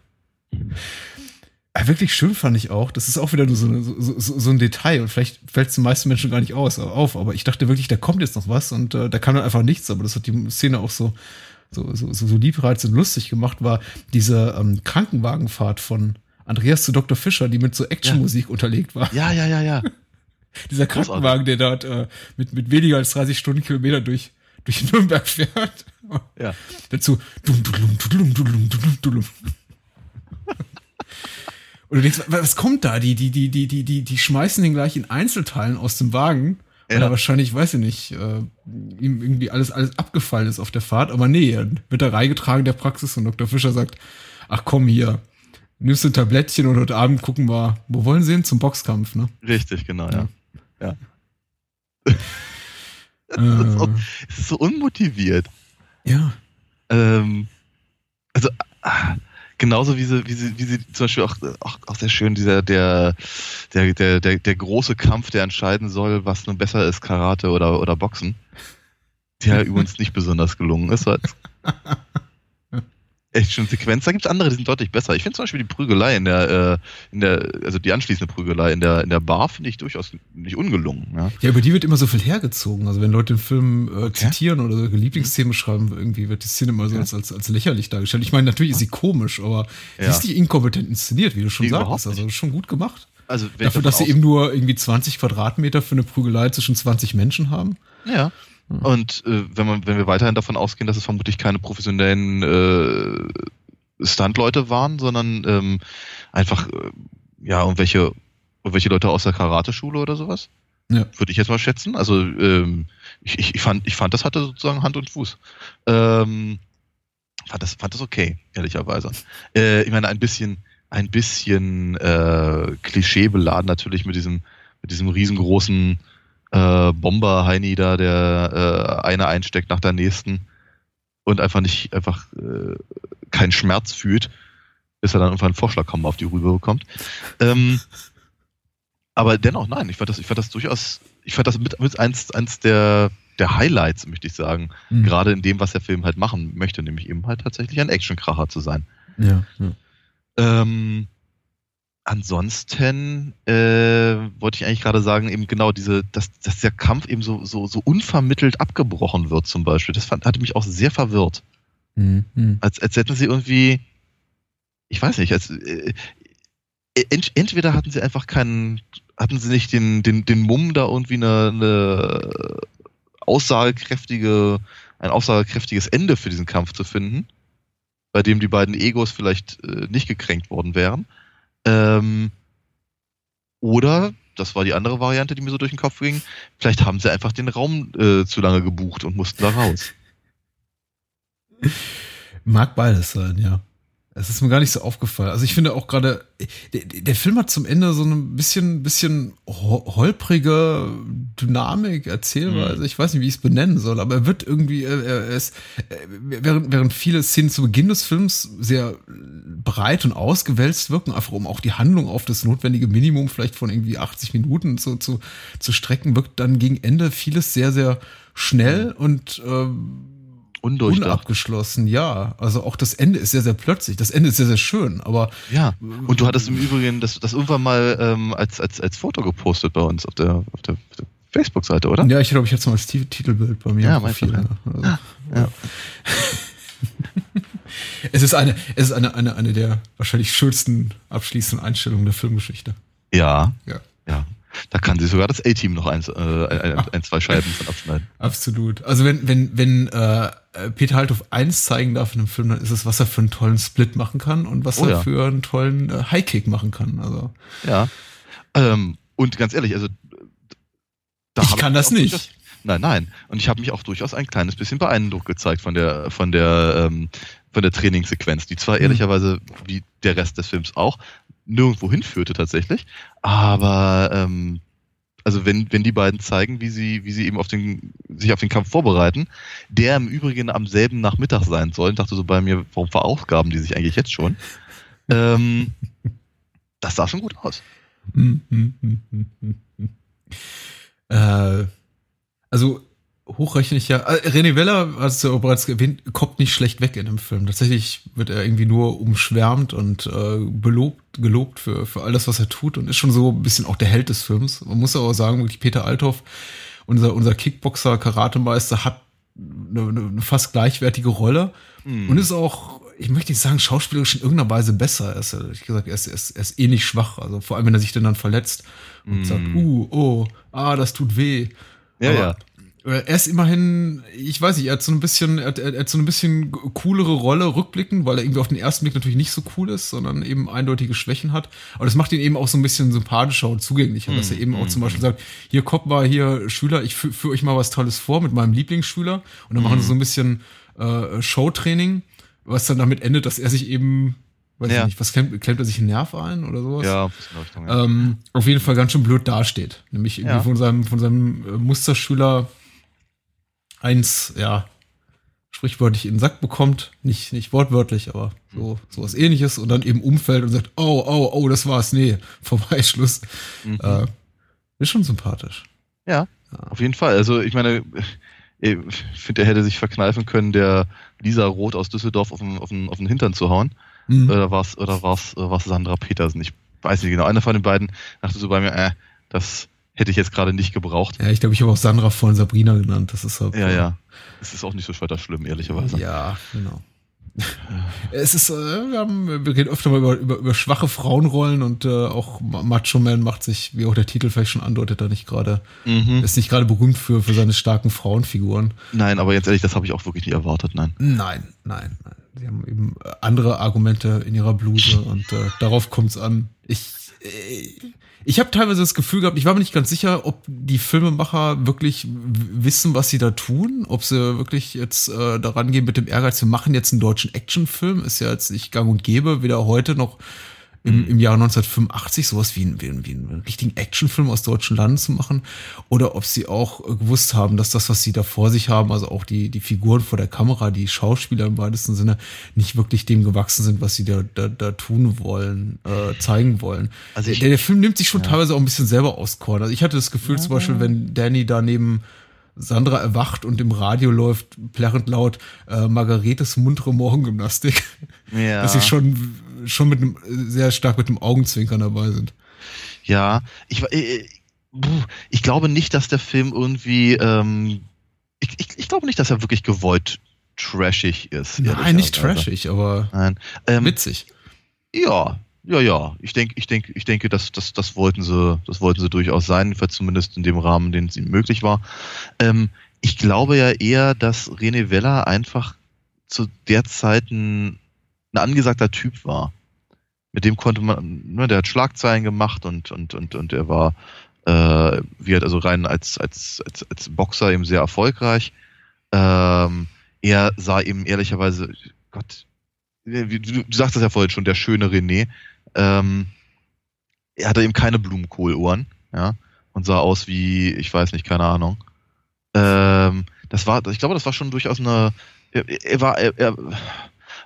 Ja, wirklich schön fand ich auch. Das ist auch wieder nur so, eine- so, so, so ein Detail und vielleicht fällt es den meisten Menschen gar nicht aus, auf. Aber ich dachte wirklich, da kommt jetzt noch was und äh, da kam dann einfach nichts. Aber das hat die Szene auch so, so, so, so, liebreizend und lustig gemacht, war diese ähm, Krankenwagenfahrt von Andreas zu Dr. Fischer, die mit so Actionmusik unterlegt war. Ja, ja, ja, ja. Dieser. Krankenwagen, der dort äh, mit, mit weniger als 30 Stundenkilometer durch, durch Nürnberg fährt. Ja. Dazu. Dum, dudum, dudum, dudum, dudum, dudum. Und du denkst, wa- was kommt da? Die, die, die, die, die, die, die schmeißen den gleich in Einzelteilen aus dem Wagen. Weil Ja. er wahrscheinlich, weiß ich nicht, äh, ihm irgendwie alles, alles abgefallen ist auf der Fahrt. Aber nee, wird er reingetragen der Praxis und Dr. Fischer sagt, ach komm hier, nimmst du ein Tablettchen und heute Abend gucken wir, wo wollen sie hin? Zum Boxkampf, ne? Richtig, genau, ja. Ja. Das ist, auch, Äh, ist so unmotiviert. ja. Ähm, also ah, genauso wie sie, wie sie, wie sie zum Beispiel auch, auch, auch sehr schön dieser der, der, der, der, der große Kampf, der entscheiden soll, was nun besser ist, Karate oder, oder Boxen. Der übrigens nicht besonders gelungen ist. Action-Sequenz. Da gibt es andere, die sind deutlich besser. Ich finde zum Beispiel die Prügelei in der, äh, in der, also die anschließende Prügelei in der, in der Bar finde ich durchaus nicht ungelungen. Ja. ja, über die wird immer so viel hergezogen. Also wenn Leute den Film äh, zitieren oder so Lieblingsszenen beschreiben, irgendwie wird die Szene immer so als, als, als lächerlich dargestellt. Ich meine, natürlich ist sie komisch, aber ja. sie ist nicht inkompetent inszeniert, wie du schon sagst. Also schon gut gemacht. Also Dafür, dass sie eben nur irgendwie 20 Quadratmeter für eine Prügelei zwischen 20 Menschen haben. Ja. Und äh, wenn, man, wenn wir weiterhin davon ausgehen, dass es vermutlich keine professionellen äh, Stuntleute waren, sondern ähm, einfach äh, ja irgendwelche, irgendwelche Leute aus der Karateschule oder sowas. Ja. Würde ich jetzt mal schätzen. Also ähm, ich, ich, ich, fand, ich fand, das hatte sozusagen Hand und Fuß. Ähm, fand, das, fand das okay, ehrlicherweise. Äh, ich meine, ein bisschen, ein bisschen äh, klischeebeladen natürlich mit diesem, mit diesem riesengroßen äh, Bomber Heini da, der äh, eine einsteckt nach der nächsten und einfach nicht, einfach äh, keinen Schmerz fühlt, bis er dann irgendwann einen Vorschlag kommen auf die Rübe bekommt. Ähm, aber dennoch, nein, ich fand das, ich fand das durchaus, ich fand das mit, mit eins, eins der, der Highlights, möchte ich sagen. Mhm. Gerade in dem, was der Film halt machen möchte, nämlich eben halt tatsächlich ein Actionkracher zu sein. Ja. ja. Ähm, ansonsten äh, wollte ich eigentlich gerade sagen, eben genau diese, dass, dass der Kampf eben so, so, so unvermittelt abgebrochen wird, zum Beispiel. Das fand, hatte mich auch sehr verwirrt. Mhm. Als, als hätten sie irgendwie, ich weiß nicht, als äh, ent, entweder hatten sie einfach keinen, hatten sie nicht den, den, den Mumm, da irgendwie eine, eine aussagekräftige, ein aussagekräftiges Ende für diesen Kampf zu finden, bei dem die beiden Egos vielleicht äh, nicht gekränkt worden wären ähm, oder, das war die andere Variante, die mir so durch den Kopf ging, vielleicht haben sie einfach den Raum äh, zu lange gebucht und mussten da raus. Mag beides sein, ja. Es ist mir gar nicht so aufgefallen. Also ich finde auch gerade, der, der, Film hat zum Ende so ein bisschen, bisschen holprige Dynamik, Erzählweise. Mhm. Ich weiß nicht, wie ich es benennen soll, aber er wird irgendwie, er, ist, während, während viele Szenen zu Beginn des Films sehr breit und ausgewälzt wirken, einfach um auch die Handlung auf das notwendige Minimum vielleicht von irgendwie 80 Minuten zu, zu, zu strecken, wirkt dann gegen Ende vieles sehr, sehr schnell mhm. und ähm, Unabgeschlossen, ja. Also auch das Ende ist sehr, sehr plötzlich. Das Ende ist sehr, sehr schön, aber. Ja, und du hattest im Übrigen das, das irgendwann mal ähm, als, als, als Foto gepostet bei uns auf der, auf der, der Facebook-Seite, oder? Ja, ich glaube, ich hatte es mal als Titelbild bei mir. Ja, Profil, ja. Also, ja. ja. es ist eine, es ist eine, eine, eine der wahrscheinlich schönsten abschließenden Einstellungen der Filmgeschichte. Ja. Ja. Da kann sich sogar das A-Team noch eins, äh, ein, ein, zwei Scheiben von abschneiden. Absolut. Also wenn, wenn, wenn äh, Peter Halthoff eins zeigen darf in einem Film, dann ist es, was er für einen tollen Split machen kann und was oh, er ja. für einen tollen äh, High-Kick machen kann. Also. Ja. Ähm, und ganz ehrlich, also ich kann das nicht. Durchaus, nein, nein. Und ich habe mich auch durchaus ein kleines bisschen beeindruckt gezeigt von der, von der, ähm, von der Trainingssequenz, die zwar mhm. ehrlicherweise wie der Rest des Films auch nirgendwo hinführte tatsächlich. Aber ähm, also wenn, wenn die beiden zeigen, wie sie, wie sie eben auf den, sich auf den Kampf vorbereiten, der im Übrigen am selben Nachmittag sein soll, dachte so bei mir, warum verausgaben die sich eigentlich jetzt schon? ähm, das sah schon gut aus. äh, also hochrechne ich ja. Äh, René Weller, hast du ja bereits erwähnt, kommt nicht schlecht weg in dem Film. Tatsächlich wird er irgendwie nur umschwärmt und äh, belobt, gelobt für, für all das, was er tut und ist schon so ein bisschen auch der Held des Films. Man muss aber sagen, wirklich Peter Althoff, unser, unser Kickboxer, Karatemeister, hat eine, eine fast gleichwertige Rolle mhm. und ist auch, ich möchte nicht sagen, schauspielerisch in irgendeiner Weise besser. Er ist, ich gesagt, er ist, er ist, er ist ähnlich schwach. Also vor allem, wenn er sich dann, dann verletzt und mhm. sagt, uh, oh, ah, das tut weh. Ja, aber, ja er ist immerhin, ich weiß nicht, er hat so ein bisschen, er hat, er hat so ein bisschen coolere Rolle rückblickend, weil er irgendwie auf den ersten Blick natürlich nicht so cool ist, sondern eben eindeutige Schwächen hat. Aber das macht ihn eben auch so ein bisschen sympathischer und zugänglicher, mm, dass er eben mm, auch zum Beispiel sagt, hier kommt mal hier Schüler, ich führe für euch mal was Tolles vor mit meinem Lieblingsschüler und dann machen sie so ein bisschen äh, Showtraining, was dann damit endet, dass er sich eben weiß ja. ich nicht, was klemmt, klemmt er sich einen Nerv ein oder sowas? Ja, Richtung, ja. Ähm, auf jeden Fall ganz schön blöd dasteht. Nämlich irgendwie ja. von seinem, von seinem äh, Musterschüler eins, ja, sprichwörtlich in den Sack bekommt, nicht, nicht wortwörtlich, aber so, sowas ähnliches und dann eben umfällt und sagt, oh, oh, oh, das war's, nee, vorbei, Schluss. Mhm. Äh, ist schon sympathisch. Ja, ja, auf jeden Fall. Also ich meine, ich finde, er hätte sich verkneifen können, der Lisa Roth aus Düsseldorf auf den, auf den, auf den Hintern zu hauen. Mhm. Oder war es oder war's, oder war's Sandra Petersen? Ich weiß nicht genau. Einer von den beiden dachte so bei mir, äh, das hätte ich jetzt gerade nicht gebraucht. Ja, ich glaube, ich habe auch Sandra vorhin Sabrina genannt. Das ist halt, ja, ja. Es ist auch nicht so weiter schlimm, ehrlicherweise. Ja, genau. es ist, äh, wir, haben, wir reden öfter mal über, über, über schwache Frauenrollen und äh, auch Macho Man macht sich, wie auch der Titel vielleicht schon andeutet, da nicht gerade, mhm. ist nicht gerade berühmt für, für seine starken Frauenfiguren. Nein, aber jetzt ehrlich, das habe ich auch wirklich nicht erwartet, nein. Nein, nein, nein. Sie haben eben andere Argumente in ihrer Bluse und äh, darauf kommt es an. Ich, äh, ich habe teilweise das Gefühl gehabt, ich war mir nicht ganz sicher, ob die Filmemacher wirklich wissen, was sie da tun, ob sie wirklich jetzt äh, daran gehen mit dem Ehrgeiz, wir machen jetzt einen deutschen Actionfilm, ist ja jetzt nicht gang und gäbe, weder heute noch im, mhm. im Jahr 1985 sowas wie, ein, wie, ein, wie einen richtigen Actionfilm aus deutschen Landen zu machen oder ob sie auch äh, gewusst haben, dass das, was sie da vor sich haben, also auch die, die Figuren vor der Kamera, die Schauspieler im weitesten Sinne, nicht wirklich dem gewachsen sind, was sie da, da, da tun wollen, äh, zeigen wollen. Also ich, der, der Film nimmt sich schon ja. teilweise auch ein bisschen selber aus Korn. Also ich hatte das Gefühl ja. zum Beispiel, wenn Danny da neben Sandra erwacht und im Radio läuft plärrend laut äh, Margaretes muntere Morgengymnastik. Ja. Dass sie schon, schon mit einem, sehr stark mit einem Augenzwinkern dabei sind. Ja, ich, ich, äh, ich glaube nicht, dass der Film irgendwie, ähm, ich, ich, ich glaube nicht, dass er wirklich gewollt trashig ist. Nein, nicht trashig, aber Nein. Ähm, witzig. Ja, ja, ja. Ich denke, ich denke, ich denke, dass das, das wollten sie, das wollten sie durchaus sein, zumindest in dem Rahmen, den es ihnen möglich war. Ähm, ich glaube ja eher, dass René Weller einfach zu der Zeit ein, ein angesagter Typ war. Mit dem konnte man, ne, der hat Schlagzeilen gemacht und und und und er war, äh, wie halt also rein als als als, als Boxer eben sehr erfolgreich. Ähm, er sah eben ehrlicherweise, Gott, du, du sagst das ja vorhin schon, der schöne René, ähm, er hatte eben keine Blumenkohlohren, ja, und sah aus wie, ich weiß nicht, keine Ahnung. Ähm, das war, ich glaube, das war schon durchaus eine, er, er war, er, er,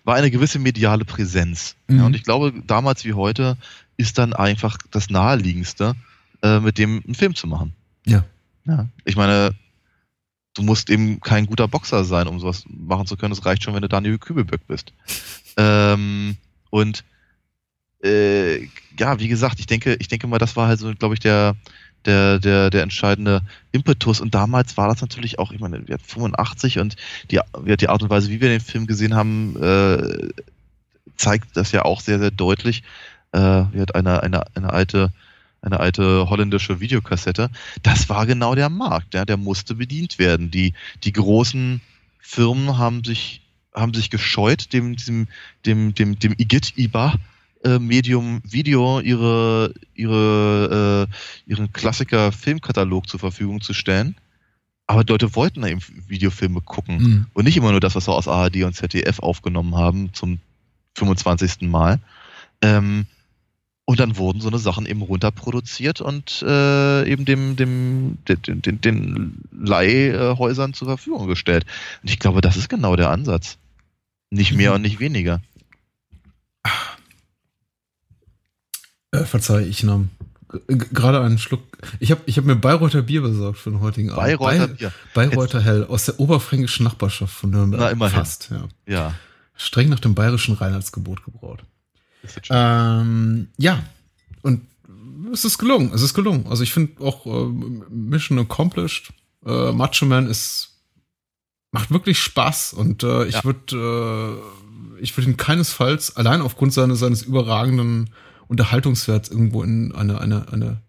war eine gewisse mediale Präsenz. Mhm. Ja, und ich glaube, damals wie heute ist dann einfach das naheliegendste, äh, mit dem einen Film zu machen. Ja. Ja. Ich meine, du musst eben kein guter Boxer sein, um sowas machen zu können. Es reicht schon, wenn du Daniel Kübelböck bist. ähm, und äh, ja, wie gesagt, ich denke, ich denke mal, das war halt so, glaube ich, der, der, der, der entscheidende Impetus. Und damals war das natürlich auch, ich meine, wir hatten 85 und die, die Art und Weise, wie wir den Film gesehen haben, äh, zeigt das ja auch sehr, sehr deutlich. Äh, wir hatten eine, eine, eine alte, eine alte holländische Videokassette. Das war genau der Markt, ja, der musste bedient werden. Die, die großen Firmen haben sich, haben sich gescheut, dem, dem, dem, dem, dem Igit IBA äh, Medium Video ihre, ihre, äh, ihren Klassiker-Filmkatalog zur Verfügung zu stellen. Aber Leute wollten eben Videofilme gucken mhm. und nicht immer nur das, was wir aus ARD und ZDF aufgenommen haben zum 25. Mal. Ähm, und dann wurden so eine Sachen eben runterproduziert und äh, eben dem, dem, den, den, den Leihhäusern zur Verfügung gestellt. Und ich glaube, das ist genau der Ansatz. Nicht mehr mhm. und nicht weniger. Äh, verzeih, ich nahm gerade einen Schluck. Ich habe ich hab mir Bayreuther Bier besorgt für den heutigen Abend. Bayreuther Bier. Bayreuther Hell aus der oberfränkischen Nachbarschaft von Nürnberg. Na, immerhin. Fast, ja. ja. Streng nach dem bayerischen Reinheitsgebot gebraut. Ähm, ja, und es ist gelungen. Es ist gelungen. Also ich finde auch äh, Mission Accomplished. Äh, Macho Man ist macht wirklich Spaß und äh, ich ja. würde äh, ich würde ihn keinesfalls allein aufgrund seines seines überragenden Unterhaltungswert irgendwo in eine, eine, eine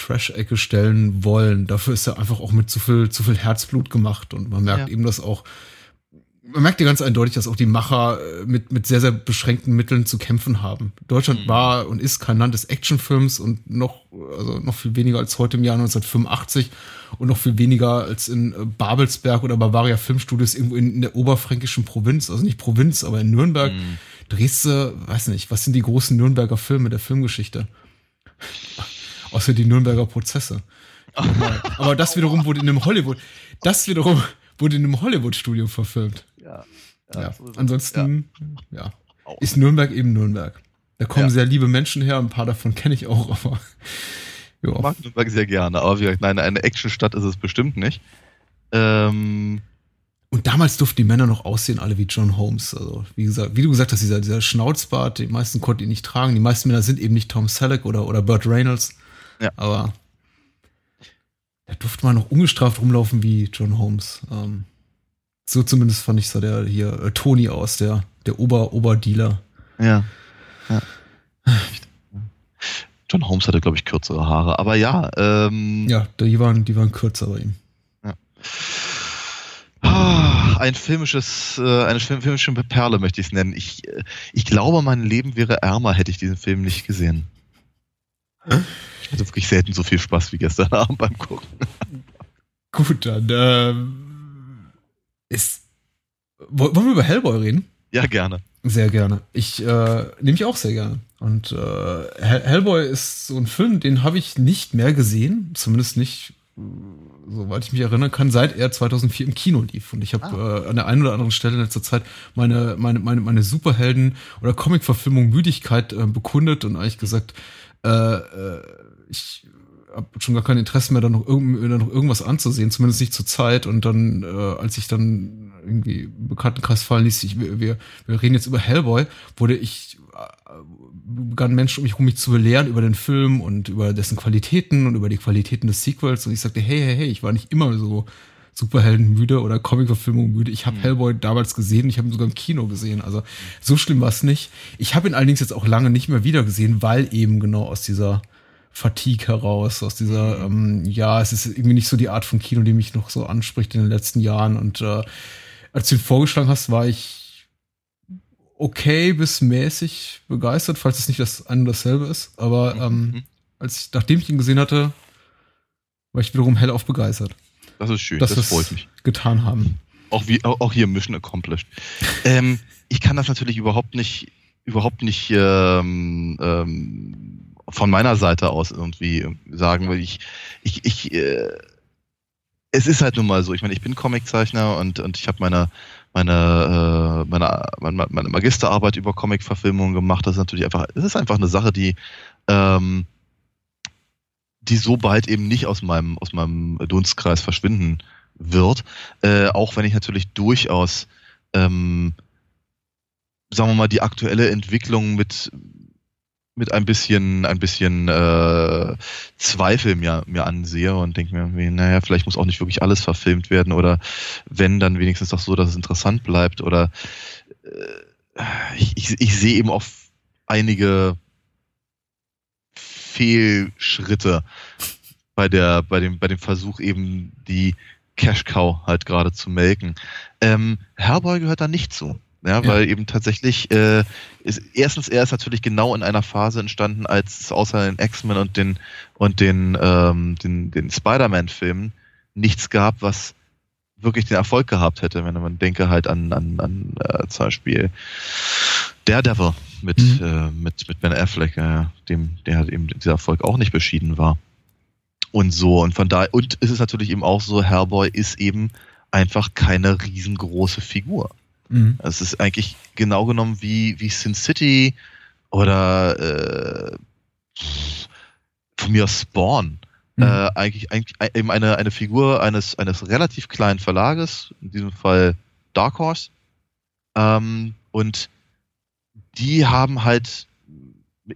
Trash-Ecke stellen wollen. Dafür ist er einfach auch mit zu viel, zu viel Herzblut gemacht und man merkt ja. eben, dass auch, man merkt ja ganz eindeutig, dass auch die Macher äh, mit, mit sehr, sehr beschränkten Mitteln zu kämpfen haben. Deutschland mhm. war und ist kein Land des Actionfilms und noch, also noch viel weniger als heute im Jahr 1985 und noch viel weniger als in äh, Babelsberg oder Bavaria Filmstudios irgendwo in, in der oberfränkischen Provinz, also nicht Provinz, aber in Nürnberg. Mhm drehst du, weiß nicht, was sind die großen Nürnberger Filme der Filmgeschichte? Außer die Nürnberger Prozesse. Aber das wiederum wurde in einem Hollywood, das wiederum wurde in einem Hollywood-Studio verfilmt. Ja. ja, ja. Ansonsten, ja. ja. Ist Nürnberg eben Nürnberg. Da kommen sehr liebe Menschen her, ein paar davon kenne ich auch, aber. Ja. Ich mag Nürnberg sehr gerne, aber wie gesagt, nein, eine Actionstadt ist es bestimmt nicht. Ähm, und damals durften die Männer noch aussehen, alle wie John Holmes. Also, wie gesagt, wie du gesagt hast, dieser, dieser Schnauzbart, die meisten konnten ihn nicht tragen. Die meisten Männer sind eben nicht Tom Selleck oder, oder Burt Reynolds. Ja. Aber da durfte man noch ungestraft rumlaufen wie John Holmes. Ähm, so zumindest fand ich so der hier äh, Tony aus, der, der Ober, Oberdealer. ja. ja. John Holmes hatte, glaube ich, kürzere Haare. Aber ja, ähm, Ja, die waren, die waren kürzer bei ihm. Ah, ein filmisches, äh, eine film- filmische Perle möchte ich es nennen. Ich, äh, ich glaube, mein Leben wäre ärmer, hätte ich diesen Film nicht gesehen. Ich hatte wirklich selten so viel Spaß wie gestern Abend beim Gucken. Gut, dann ähm, ist. Woll- Wollen wir über Hellboy reden? Ja, gerne. Sehr gerne. Ich äh, nehme ich auch sehr gerne. Und äh, Hell- Hellboy ist so ein Film, den habe ich nicht mehr gesehen, zumindest nicht, soweit ich mich erinnern kann, seit er 2004 im Kino lief. Und ich habe äh, an der einen oder anderen Stelle in letzter Zeit meine meine meine meine Superhelden oder Comic-Verfilmung Müdigkeit äh, bekundet und eigentlich gesagt, äh, äh, ich habe schon gar kein Interesse mehr, da noch, irgend, da noch irgendwas anzusehen, zumindest nicht zur Zeit. Und dann, äh, als ich dann irgendwie im Bekanntenkreis fallen ließ, ich, wir, wir reden jetzt über Hellboy, wurde ich, begannen Menschen um mich herum mich zu belehren über den Film und über dessen Qualitäten und über die Qualitäten des Sequels. Und ich sagte, hey, hey, hey, ich war nicht immer so Superhelden müde oder Comic-Verfilmung müde. Ich habe Hellboy damals gesehen, ich habe ihn sogar im Kino gesehen. Also so schlimm war es nicht. Ich habe ihn allerdings jetzt auch lange nicht mehr wieder gesehen, weil eben genau aus dieser Fatigue heraus, aus dieser, ähm, ja, es ist irgendwie nicht so die Art von Kino, die mich noch so anspricht in den letzten Jahren. Und äh, als du ihn vorgeschlagen hast, war ich okay bis mäßig begeistert, falls es nicht das ein und dasselbe ist. Aber ähm, Mhm. als ich, nachdem ich ihn gesehen hatte, war ich wiederum hellauf begeistert, Das ist schön, dass das freut mich. getan haben. Auch, wie, auch, auch hier Mission accomplished. ähm, ich kann das natürlich überhaupt nicht, überhaupt nicht ähm, ähm, von meiner Seite aus irgendwie sagen, weil ich, ich, ich äh, es ist halt nun mal so. Ich meine, ich bin Comiczeichner und, und ich habe meine, meine, äh, meine, meine, meine Magisterarbeit über Comic-Verfilmungen gemacht. Das ist natürlich einfach, es ist einfach eine Sache, die, ähm, die so bald eben nicht aus meinem, aus meinem Dunstkreis verschwinden wird. Äh, auch wenn ich natürlich durchaus, ähm, sagen wir mal, die aktuelle Entwicklung mit, mit ein bisschen, ein bisschen äh, Zweifel mir, mir ansehe und denke mir, naja, vielleicht muss auch nicht wirklich alles verfilmt werden oder wenn, dann wenigstens doch so, dass es interessant bleibt oder äh, ich, ich, ich sehe eben auch einige Fehlschritte bei der, bei dem, bei dem Versuch eben die Cash Cow halt gerade zu melken. Ähm, Hellboy gehört da nicht zu. Ja, weil eben tatsächlich äh, ist erstens er ist natürlich genau in einer Phase entstanden, als es außer den X-Men und den und den ähm, den, den Spider-Man-Filmen nichts gab, was wirklich den Erfolg gehabt hätte, wenn man denke halt an an, an äh, zum Beispiel Daredevil mit Mhm. äh, mit mit Ben Affleck, äh, dem der halt eben dieser Erfolg auch nicht beschieden war und so und von daher und es ist natürlich eben auch so Hellboy ist eben einfach keine riesengroße Figur. Mhm. Es ist eigentlich genau genommen wie, wie Sin City oder äh, von mir aus Spawn. Mhm. Äh, eigentlich, eigentlich eben eine, eine Figur eines, eines relativ kleinen Verlages, in diesem Fall Dark Horse. Ähm, und die haben halt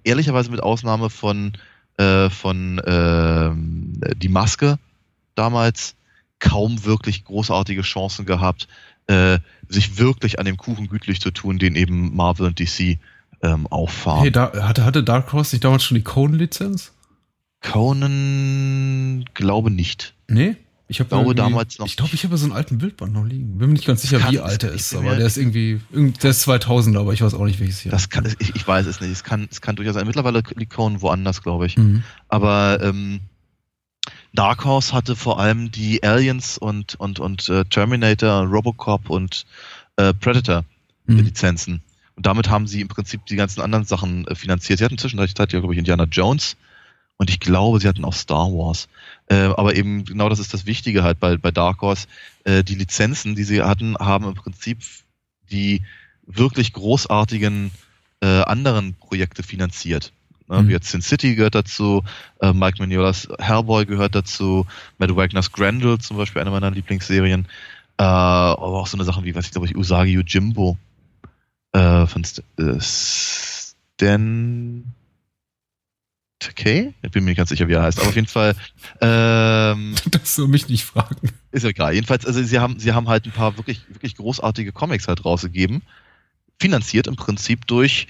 ehrlicherweise mit Ausnahme von, äh, von ähm, Die Maske damals kaum wirklich großartige Chancen gehabt, äh, sich wirklich an dem Kuchen gütlich zu tun, den eben Marvel und DC ähm, auffahren. Hey, da, hatte, hatte Dark Horse nicht damals schon die Conan-Lizenz? Conan glaube nicht. Nee? Ich Glaube damals noch Ich glaube, ich habe so einen alten Bildband noch liegen. Bin mir nicht ganz sicher, wie alt er ist, aber der ist irgendwie, irgend- der ist 2000, aber ich weiß auch nicht, welches Jahr. Das kann, ich, ich weiß es nicht. Es kann, es kann durchaus sein. Mittlerweile liegt Conan woanders, glaube ich. Mhm. Aber ähm, Dark Horse hatte vor allem die Aliens und, und, und äh, Terminator, Robocop und äh, Predator Mhm. Lizenzen. Und damit haben sie im Prinzip die ganzen anderen Sachen äh, finanziert. Sie hatten zwischenzeitlich, ja, glaube ich, Indiana Jones und ich glaube, sie hatten auch Star Wars. Äh, aber eben genau das ist das Wichtige halt bei, bei Dark Horse. Äh, die Lizenzen, die sie hatten, haben im Prinzip die wirklich großartigen äh, anderen Projekte finanziert. Ne? Mhm. Wie jetzt Sin City gehört dazu, äh, Mike Mignolas Hellboy gehört dazu, Matt Wagners Grendel zum Beispiel, eine meiner Lieblingsserien. Äh, aber auch so eine Sache wie, was ich glaube ich, Usagi Yojimbo äh, von St äh, Stan Okay, ich bin mir nicht ganz sicher, wie er heißt, aber auf jeden Fall. Ähm, das soll mich nicht fragen. Ist ja egal. Jedenfalls, also sie haben, sie haben halt ein paar wirklich, wirklich großartige Comics halt rausgegeben. Finanziert im Prinzip durch,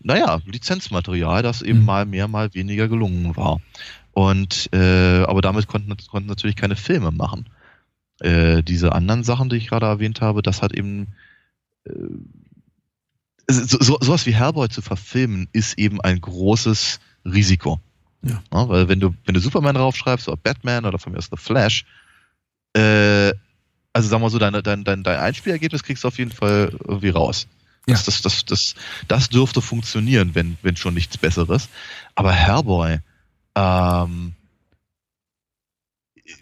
naja, Lizenzmaterial, das eben mhm. mal mehr, mal weniger gelungen war. Und äh, aber damit konnten, konnten natürlich keine Filme machen. Äh, diese anderen Sachen, die ich gerade erwähnt habe, das hat eben äh, so, so, sowas wie Hellboy zu verfilmen, ist eben ein großes Risiko. Ja. ja. weil wenn du, wenn du Superman draufschreibst oder Batman oder von mir aus The Flash, äh, also sagen wir so, dein, dein, dein, dein Einspielergebnis kriegst du auf jeden Fall irgendwie raus. Ja. Das, das, das, das, das dürfte funktionieren, wenn, wenn schon nichts Besseres. Aber Hellboy, ähm,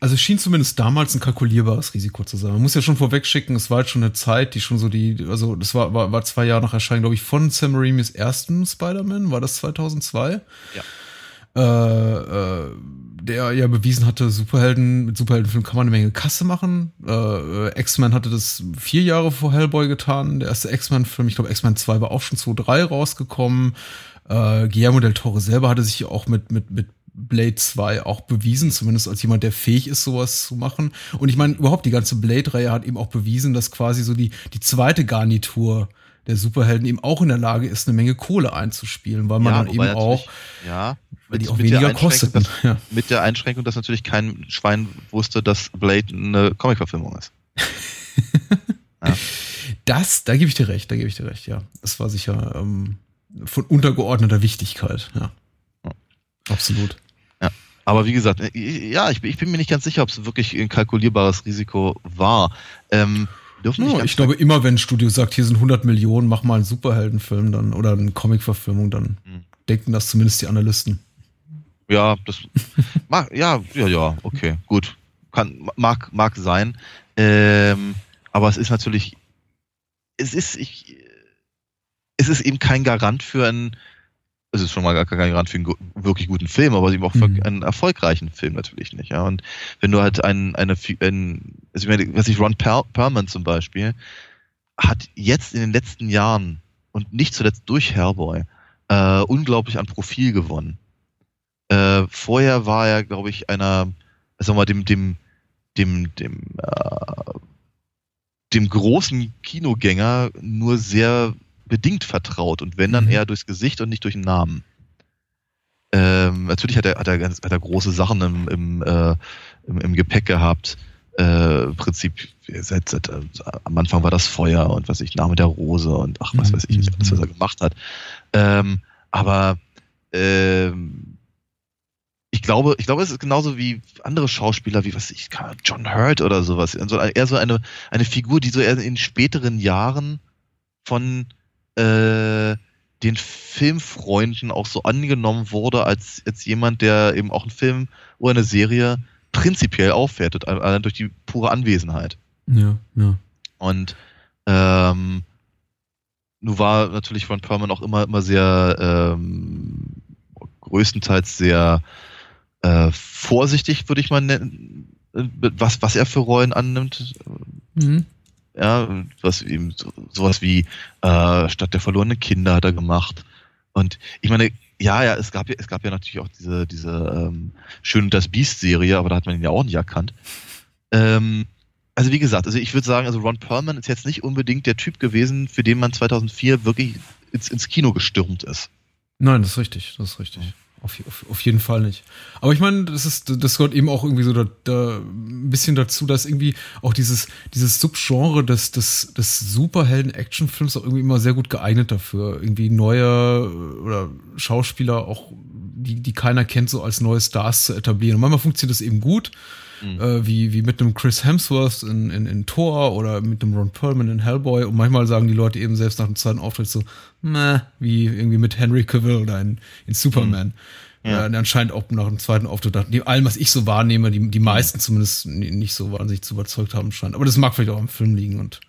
also es schien zumindest damals ein kalkulierbares Risiko zu sein. Man muss ja schon vorweg schicken, es war halt schon eine Zeit, die schon so die, also das war, war, war zwei Jahre nach Erscheinen, glaube ich, von Sam Raimis ersten Spider-Man, war das 2002? Ja. Äh, äh, der ja bewiesen hatte, Superhelden, mit Superheldenfilmen kann man eine Menge Kasse machen. Äh, X-Men hatte das vier Jahre vor Hellboy getan. Der erste X-Men-Film, ich glaube X-Men 2 war auch schon 2.3 rausgekommen. Äh, Guillermo del Toro selber hatte sich auch mit, mit, mit Blade 2 auch bewiesen, zumindest als jemand, der fähig ist, sowas zu machen. Und ich meine, überhaupt die ganze Blade-Reihe hat eben auch bewiesen, dass quasi so die, die zweite Garnitur der Superhelden eben auch in der Lage ist, eine Menge Kohle einzuspielen, weil man ja, dann eben auch, ja, weil die auch weniger kostet. Ja. Mit der Einschränkung, dass natürlich kein Schwein wusste, dass Blade eine Comic-Verfilmung ist. ja. Das, da gebe ich dir recht, da gebe ich dir recht, ja. Das war sicher ähm, von untergeordneter Wichtigkeit, ja. Absolut. Ja. Aber wie gesagt, ja, ich, ich bin mir nicht ganz sicher, ob es wirklich ein kalkulierbares Risiko war. Ähm, dürfen ja, ich glaube, immer wenn ein Studio sagt, hier sind 100 Millionen, mach mal einen Superheldenfilm dann oder eine Comic-Verfilmung, dann hm. denken das zumindest die Analysten. Ja, das mag, ja, ja, ja, okay, gut. Kann, mag, mag sein. Ähm, aber es ist natürlich, es ist, ich, es ist eben kein Garant für ein, es ist schon mal gar kein Garant für einen wirklich guten Film, aber eben auch für mhm. einen erfolgreichen Film natürlich nicht. Ja. Und wenn du halt ein, eine, ein, also ich meine, was ich Ron per Perlman zum Beispiel, hat jetzt in den letzten Jahren und nicht zuletzt durch Hellboy äh, unglaublich an Profil gewonnen. Äh, vorher war er, glaube ich, einer, sagen wir mal, dem, dem, dem, dem, äh, dem großen Kinogänger nur sehr bedingt vertraut und wenn dann mhm. eher durchs Gesicht und nicht durch den Namen. Ähm, natürlich hat er, hat, er ganz, hat er große Sachen im, im, äh, im, im Gepäck gehabt. Äh, Im Prinzip, seit, seit, äh, am Anfang war das Feuer und was ich, Name der Rose und ach, was weiß ich nicht, alles, was er gemacht hat. Ähm, aber ähm, ich glaube, ich glaube, es ist genauso wie andere Schauspieler, wie was ich, John Hurt oder sowas. Also eher so eine, eine Figur, die so eher in späteren Jahren von äh, den Filmfreunden auch so angenommen wurde als, als jemand, der eben auch einen Film oder eine Serie prinzipiell aufwertet, allein durch die pure Anwesenheit. Ja, ja. Und ähm, nun war natürlich Ron Perlman auch immer, immer sehr ähm, größtenteils sehr äh, vorsichtig, würde ich mal nennen, was, was er für Rollen annimmt. Mhm. Ja, was eben so, sowas wie äh, Stadt der verlorenen Kinder hat er gemacht. Und ich meine, ja, ja, es gab ja, es gab ja natürlich auch diese, diese ähm, Schön und das Biest-Serie, aber da hat man ihn ja auch nicht erkannt. Ähm, also wie gesagt, also ich würde sagen, also Ron Perlman ist jetzt nicht unbedingt der Typ gewesen, für den man 2004 wirklich ins, ins Kino gestürmt ist. Nein, das ist richtig, das ist richtig. Auf, auf, auf jeden Fall nicht. Aber ich meine, das ist, das gehört eben auch irgendwie so da, da ein bisschen dazu, dass irgendwie auch dieses, dieses Subgenre des, des, des Superhelden-Actionfilms auch irgendwie immer sehr gut geeignet dafür, irgendwie neue oder Schauspieler auch, die, die keiner kennt, so als neue Stars zu etablieren. Und manchmal funktioniert das eben gut, mhm. äh, wie, wie mit einem Chris Hemsworth in, in, in Thor oder mit einem Ron Perlman in Hellboy. Und manchmal sagen die Leute eben selbst nach dem zweiten Auftritt so, meh, wie irgendwie mit Henry Cavill oder in, in Superman. Mhm. Ja. Äh, anscheinend auch nach dem zweiten Auftritt, nach allem, was ich so wahrnehme, die, die meisten zumindest nicht so wahnsinnig zu überzeugt haben scheint. Aber das mag vielleicht auch im Film liegen und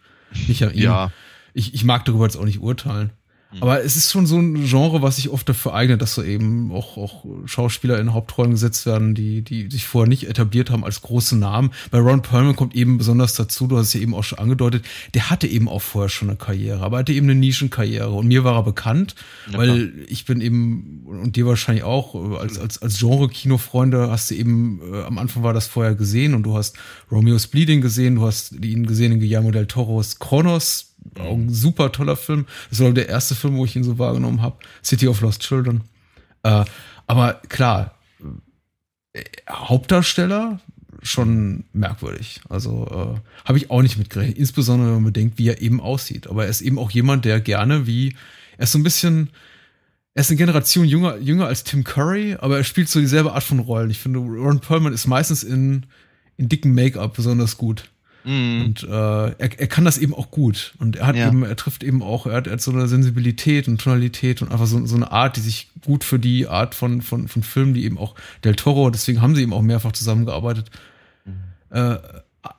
nicht an ihm. Ja. Ich, ich mag darüber jetzt auch nicht urteilen. Mhm. Aber es ist schon so ein Genre, was sich oft dafür eignet, dass so eben auch, auch Schauspieler in Hauptrollen gesetzt werden, die, die sich vorher nicht etabliert haben als große Namen. Bei Ron Perlman kommt eben besonders dazu, du hast es ja eben auch schon angedeutet, der hatte eben auch vorher schon eine Karriere, aber er hatte eben eine Nischenkarriere. Und mir war er bekannt, ja, weil ich bin eben, und dir wahrscheinlich auch, als, als, als Genre-Kinofreunde hast du eben, äh, am Anfang war das vorher gesehen und du hast Romeo's Bleeding gesehen, du hast ihn gesehen in Guillermo del Toro's Kronos, auch ein super toller Film. Das war der erste Film, wo ich ihn so wahrgenommen habe. City of Lost Children. Äh, aber klar, äh, Hauptdarsteller schon merkwürdig. Also äh, habe ich auch nicht mitgerechnet. Insbesondere wenn man bedenkt, wie er eben aussieht. Aber er ist eben auch jemand, der gerne wie, er ist so ein bisschen, er ist eine Generation jünger, jünger als Tim Curry, aber er spielt so dieselbe Art von Rollen. Ich finde, Ron Perlman ist meistens in, in dicken Make-up besonders gut. Mm. Und äh, er, er kann das eben auch gut. Und er hat ja. eben, er trifft eben auch, er hat, er hat so eine Sensibilität und Tonalität und einfach so, so eine Art, die sich gut für die Art von, von, von Filmen, die eben auch Del Toro, deswegen haben sie eben auch mehrfach zusammengearbeitet, mhm. äh,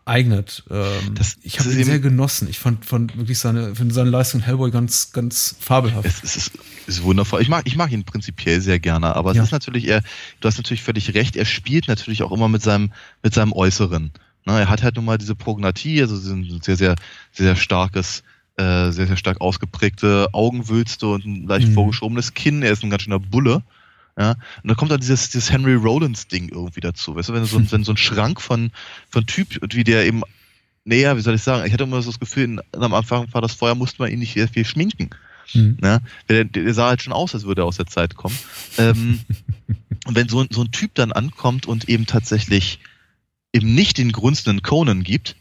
eignet. Ähm, das, ich habe ihn sehr genossen. Ich fand, fand wirklich seine, finde seine Leistung Hellboy ganz, ganz fabelhaft. Es, es ist, ist, wundervoll. Ich mag, ich mag ihn prinzipiell sehr gerne, aber es ist natürlich, er, du hast natürlich völlig recht, er spielt natürlich auch immer mit seinem, mit seinem Äußeren. Na, er hat halt nun mal diese Prognathie, also ein sehr, sehr, sehr starkes, äh, sehr, sehr stark ausgeprägte Augenwülste und ein leicht mhm. vorgeschobenes Kinn. Er ist ein ganz schöner Bulle. Ja, und da kommt dann dieses, dieses Henry Rollins-Ding irgendwie dazu. Weißt du, wenn so, ein, wenn so ein Schrank von, von Typ, wie der eben näher, wie soll ich sagen, ich hatte immer so das Gefühl, in, am Anfang war das vorher, musste man ihn nicht sehr viel schminken. Mhm. Ja, der, der, sah halt schon aus, als würde er aus der Zeit kommen. ähm, und wenn so, so ein Typ dann ankommt und eben tatsächlich eben nicht den grunzenden Conan gibt,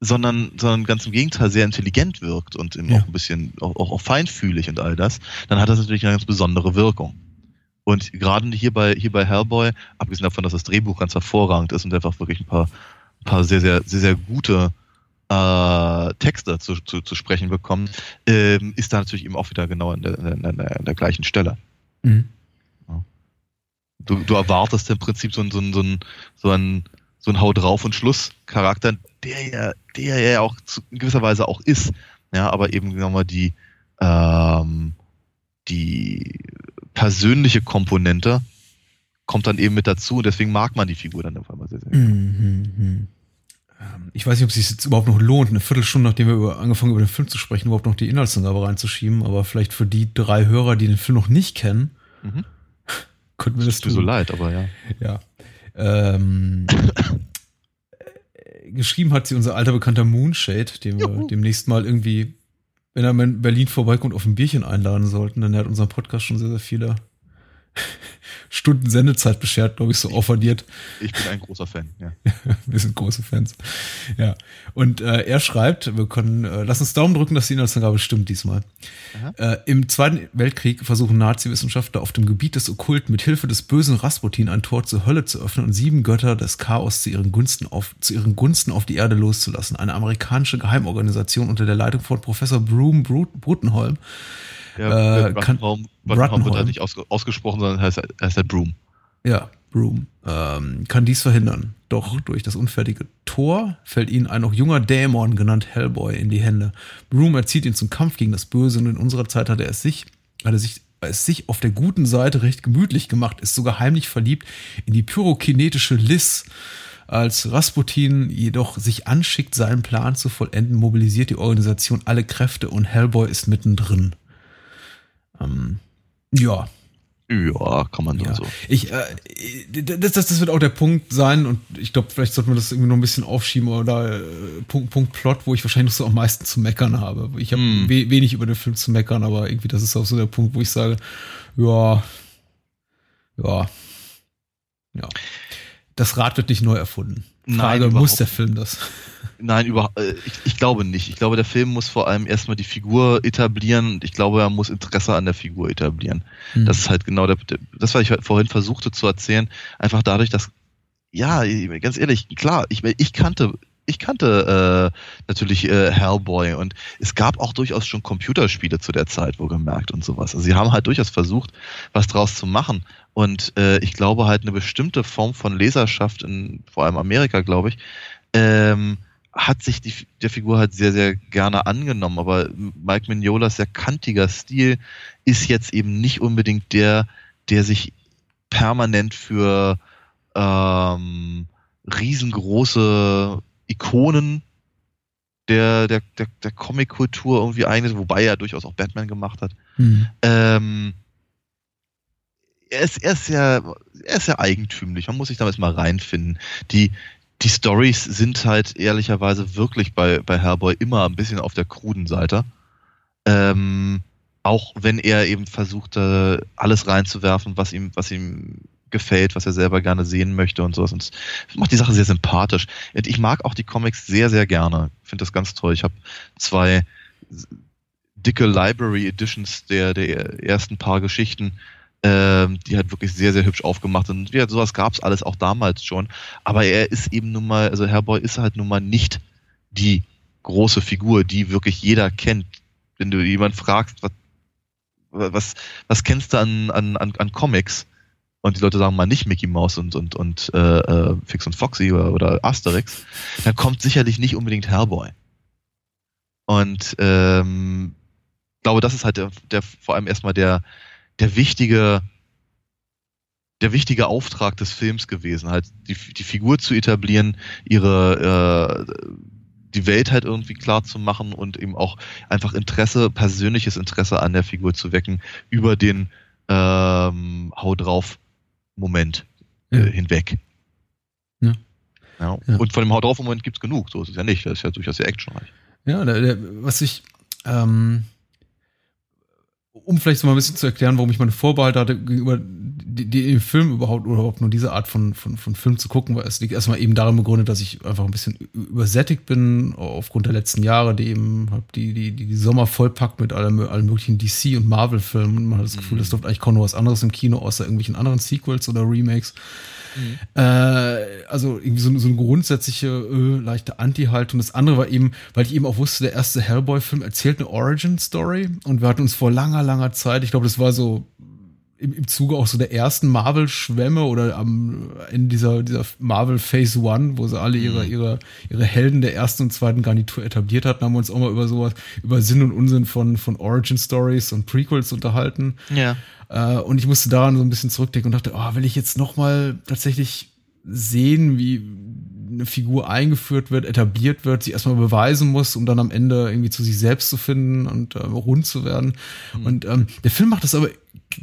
sondern, sondern ganz im Gegenteil sehr intelligent wirkt und eben ja. auch ein bisschen auch, auch, auch feinfühlig und all das, dann hat das natürlich eine ganz besondere Wirkung. Und gerade hier bei, hier bei Hellboy, abgesehen davon, dass das Drehbuch ganz hervorragend ist und einfach wirklich ein paar, ein paar sehr, sehr, sehr, sehr gute äh, Texte zu, zu, zu sprechen bekommen, ähm, ist da natürlich eben auch wieder genau an der, an der, an der gleichen Stelle. Mhm. Du, du erwartest im Prinzip so ein, so ein, so ein, so ein so ein Hau drauf und Schluss Charakter, der ja, der ja auch zu, in gewisser Weise auch ist. Ja, aber eben sagen wir die, ähm, die persönliche Komponente kommt dann eben mit dazu und deswegen mag man die Figur dann auf einmal sehr, sehr. Mhm. Ich weiß nicht, ob es sich jetzt überhaupt noch lohnt, eine Viertelstunde, nachdem wir über, angefangen über den Film zu sprechen, überhaupt noch die Inhaltsangabe reinzuschieben, aber vielleicht für die drei Hörer, die den Film noch nicht kennen, mhm. könnten wir das, das tun. Tut mir so leid, aber ja. Ja. Ähm, geschrieben hat sie unser alter bekannter Moonshade, den wir demnächst mal irgendwie, wenn er in Berlin vorbeikommt, auf ein Bierchen einladen sollten, denn er hat unseren Podcast schon sehr, sehr viele Stunden Sendezeit beschert, glaube ich, so offeriert. Ich bin ein großer Fan, ja. wir sind große Fans. Ja. Und äh, er schreibt, wir können, äh, lass uns Daumen drücken, dass die Inhaltsangabe stimmt diesmal. Äh, Im Zweiten Weltkrieg versuchen Nazi-Wissenschaftler auf dem Gebiet des Okkult mit Hilfe des bösen Rasputin ein Tor zur Hölle zu öffnen und sieben Götter des Chaos zu ihren Gunsten auf, zu ihren Gunsten auf die Erde loszulassen. Eine amerikanische Geheimorganisation unter der Leitung von Professor Broom Brutenholm ja, äh, kann, wird halt nicht aus, ausgesprochen, sondern heißt, heißt halt Broom. Ja, Broom. Ähm, kann dies verhindern. Doch durch das unfertige Tor fällt ihnen ein noch junger Dämon, genannt Hellboy, in die Hände. Broom erzieht ihn zum Kampf gegen das Böse und in unserer Zeit hat er es sich, hat er sich es sich auf der guten Seite recht gemütlich gemacht, ist sogar heimlich verliebt in die pyrokinetische Liz. Als Rasputin jedoch sich anschickt, seinen Plan zu vollenden, mobilisiert die Organisation alle Kräfte und Hellboy ist mittendrin. Ähm, ja. Ja, kann man ja. so. Ich, äh, das, das, das wird auch der Punkt sein und ich glaube, vielleicht sollten wir das irgendwie noch ein bisschen aufschieben oder äh, Punkt, Punkt Plot, wo ich wahrscheinlich noch so am meisten zu meckern habe. Ich habe mm. we wenig über den Film zu meckern, aber irgendwie das ist auch so der Punkt, wo ich sage, ja, ja, ja. Das Rad wird nicht neu erfunden. Frage, Nein, muss der Film das? Nein, über, äh, ich, ich, glaube nicht. Ich glaube, der Film muss vor allem erstmal die Figur etablieren und ich glaube, er muss Interesse an der Figur etablieren. Mhm. Das ist halt genau der, das, was ich vorhin versuchte zu erzählen. Einfach dadurch, dass, ja, ganz ehrlich, klar, ich, ich kannte, ich kannte äh, natürlich äh, Hellboy und es gab auch durchaus schon Computerspiele zu der Zeit, wo gemerkt und sowas. Also sie haben halt durchaus versucht, was draus zu machen. Und äh, ich glaube halt eine bestimmte Form von Leserschaft in vor allem Amerika, glaube ich, ähm, hat sich die, der Figur halt sehr, sehr gerne angenommen. Aber Mike Mignolas sehr kantiger Stil ist jetzt eben nicht unbedingt der, der sich permanent für ähm, riesengroße Ikonen der, der, der, der Comic-Kultur irgendwie eignet, wobei er durchaus auch Batman gemacht hat. Mhm. Ähm, er ist, er ist sehr, er ist sehr eigentümlich. Man muss sich damit mal reinfinden. Die, die Stories sind halt ehrlicherweise wirklich bei, bei Hellboy immer ein bisschen auf der kruden Seite. Ähm, auch wenn er eben versucht, alles reinzuwerfen, was ihm, was ihm gefällt, was er selber gerne sehen möchte und sowas. Und das macht die Sache sehr sympathisch. Und ich mag auch die Comics sehr, sehr gerne. Ich finde das ganz toll. Ich habe zwei dicke Library Editions der, der ersten paar Geschichten, ähm, die halt wirklich sehr, sehr hübsch aufgemacht sind. Ja, sowas gab es alles auch damals schon. Aber er ist eben nun mal, also Herboy ist halt nun mal nicht die große Figur, die wirklich jeder kennt. Wenn du jemand fragst, was, was, was kennst du an, an, an Comics? Und die Leute sagen mal nicht Mickey Mouse und, und, und äh, äh, Fix und Foxy oder, oder Asterix, dann kommt sicherlich nicht unbedingt Hellboy. Und ähm, glaube, das ist halt der, der vor allem erstmal der, der wichtige, der wichtige Auftrag des Films gewesen, halt die, die Figur zu etablieren, ihre äh, die Welt halt irgendwie klar zu machen und eben auch einfach Interesse, persönliches Interesse an der Figur zu wecken über den ähm, Hau drauf Moment äh, ja. hinweg. Ja. ja. Und von dem Haut drauf Moment gibt es genug, so ist es ja nicht. Das ist ja durchaus sehr actionreich. Ja, der, der, was ich, ähm, um vielleicht so mal ein bisschen zu erklären, warum ich meine Vorbehalte hatte gegenüber den Film überhaupt oder überhaupt nur diese Art von, von, von Film zu gucken, weil es liegt erstmal eben darin begründet, dass ich einfach ein bisschen übersättigt bin aufgrund der letzten Jahre, die eben die, die, die, die Sommer vollpackt mit allem, allen möglichen DC- und Marvel-Filmen. Man hat das Gefühl, es mhm. läuft eigentlich kaum noch was anderes im Kino, außer irgendwelchen anderen Sequels oder Remakes. Mhm. Äh, also irgendwie so, so eine grundsätzliche äh, leichte Anti-Haltung. Das andere war eben, weil ich eben auch wusste, der erste Hellboy-Film erzählt eine Origin-Story und wir hatten uns vor langer, langer Zeit, ich glaube, das war so im, im Zuge auch so der ersten Marvel-Schwämme oder am Ende dieser, dieser Marvel Phase One, wo sie alle ihre, mhm. ihre, ihre Helden der ersten und zweiten Garnitur etabliert hatten, haben wir uns auch mal über sowas, über Sinn und Unsinn von, von Origin Stories und Prequels unterhalten. Ja. Äh, und ich musste daran so ein bisschen zurückdenken und dachte, oh, will ich jetzt nochmal tatsächlich sehen, wie eine Figur eingeführt wird, etabliert wird, sie erstmal beweisen muss, um dann am Ende irgendwie zu sich selbst zu finden und äh, rund zu werden. Mhm. Und ähm, der Film macht das aber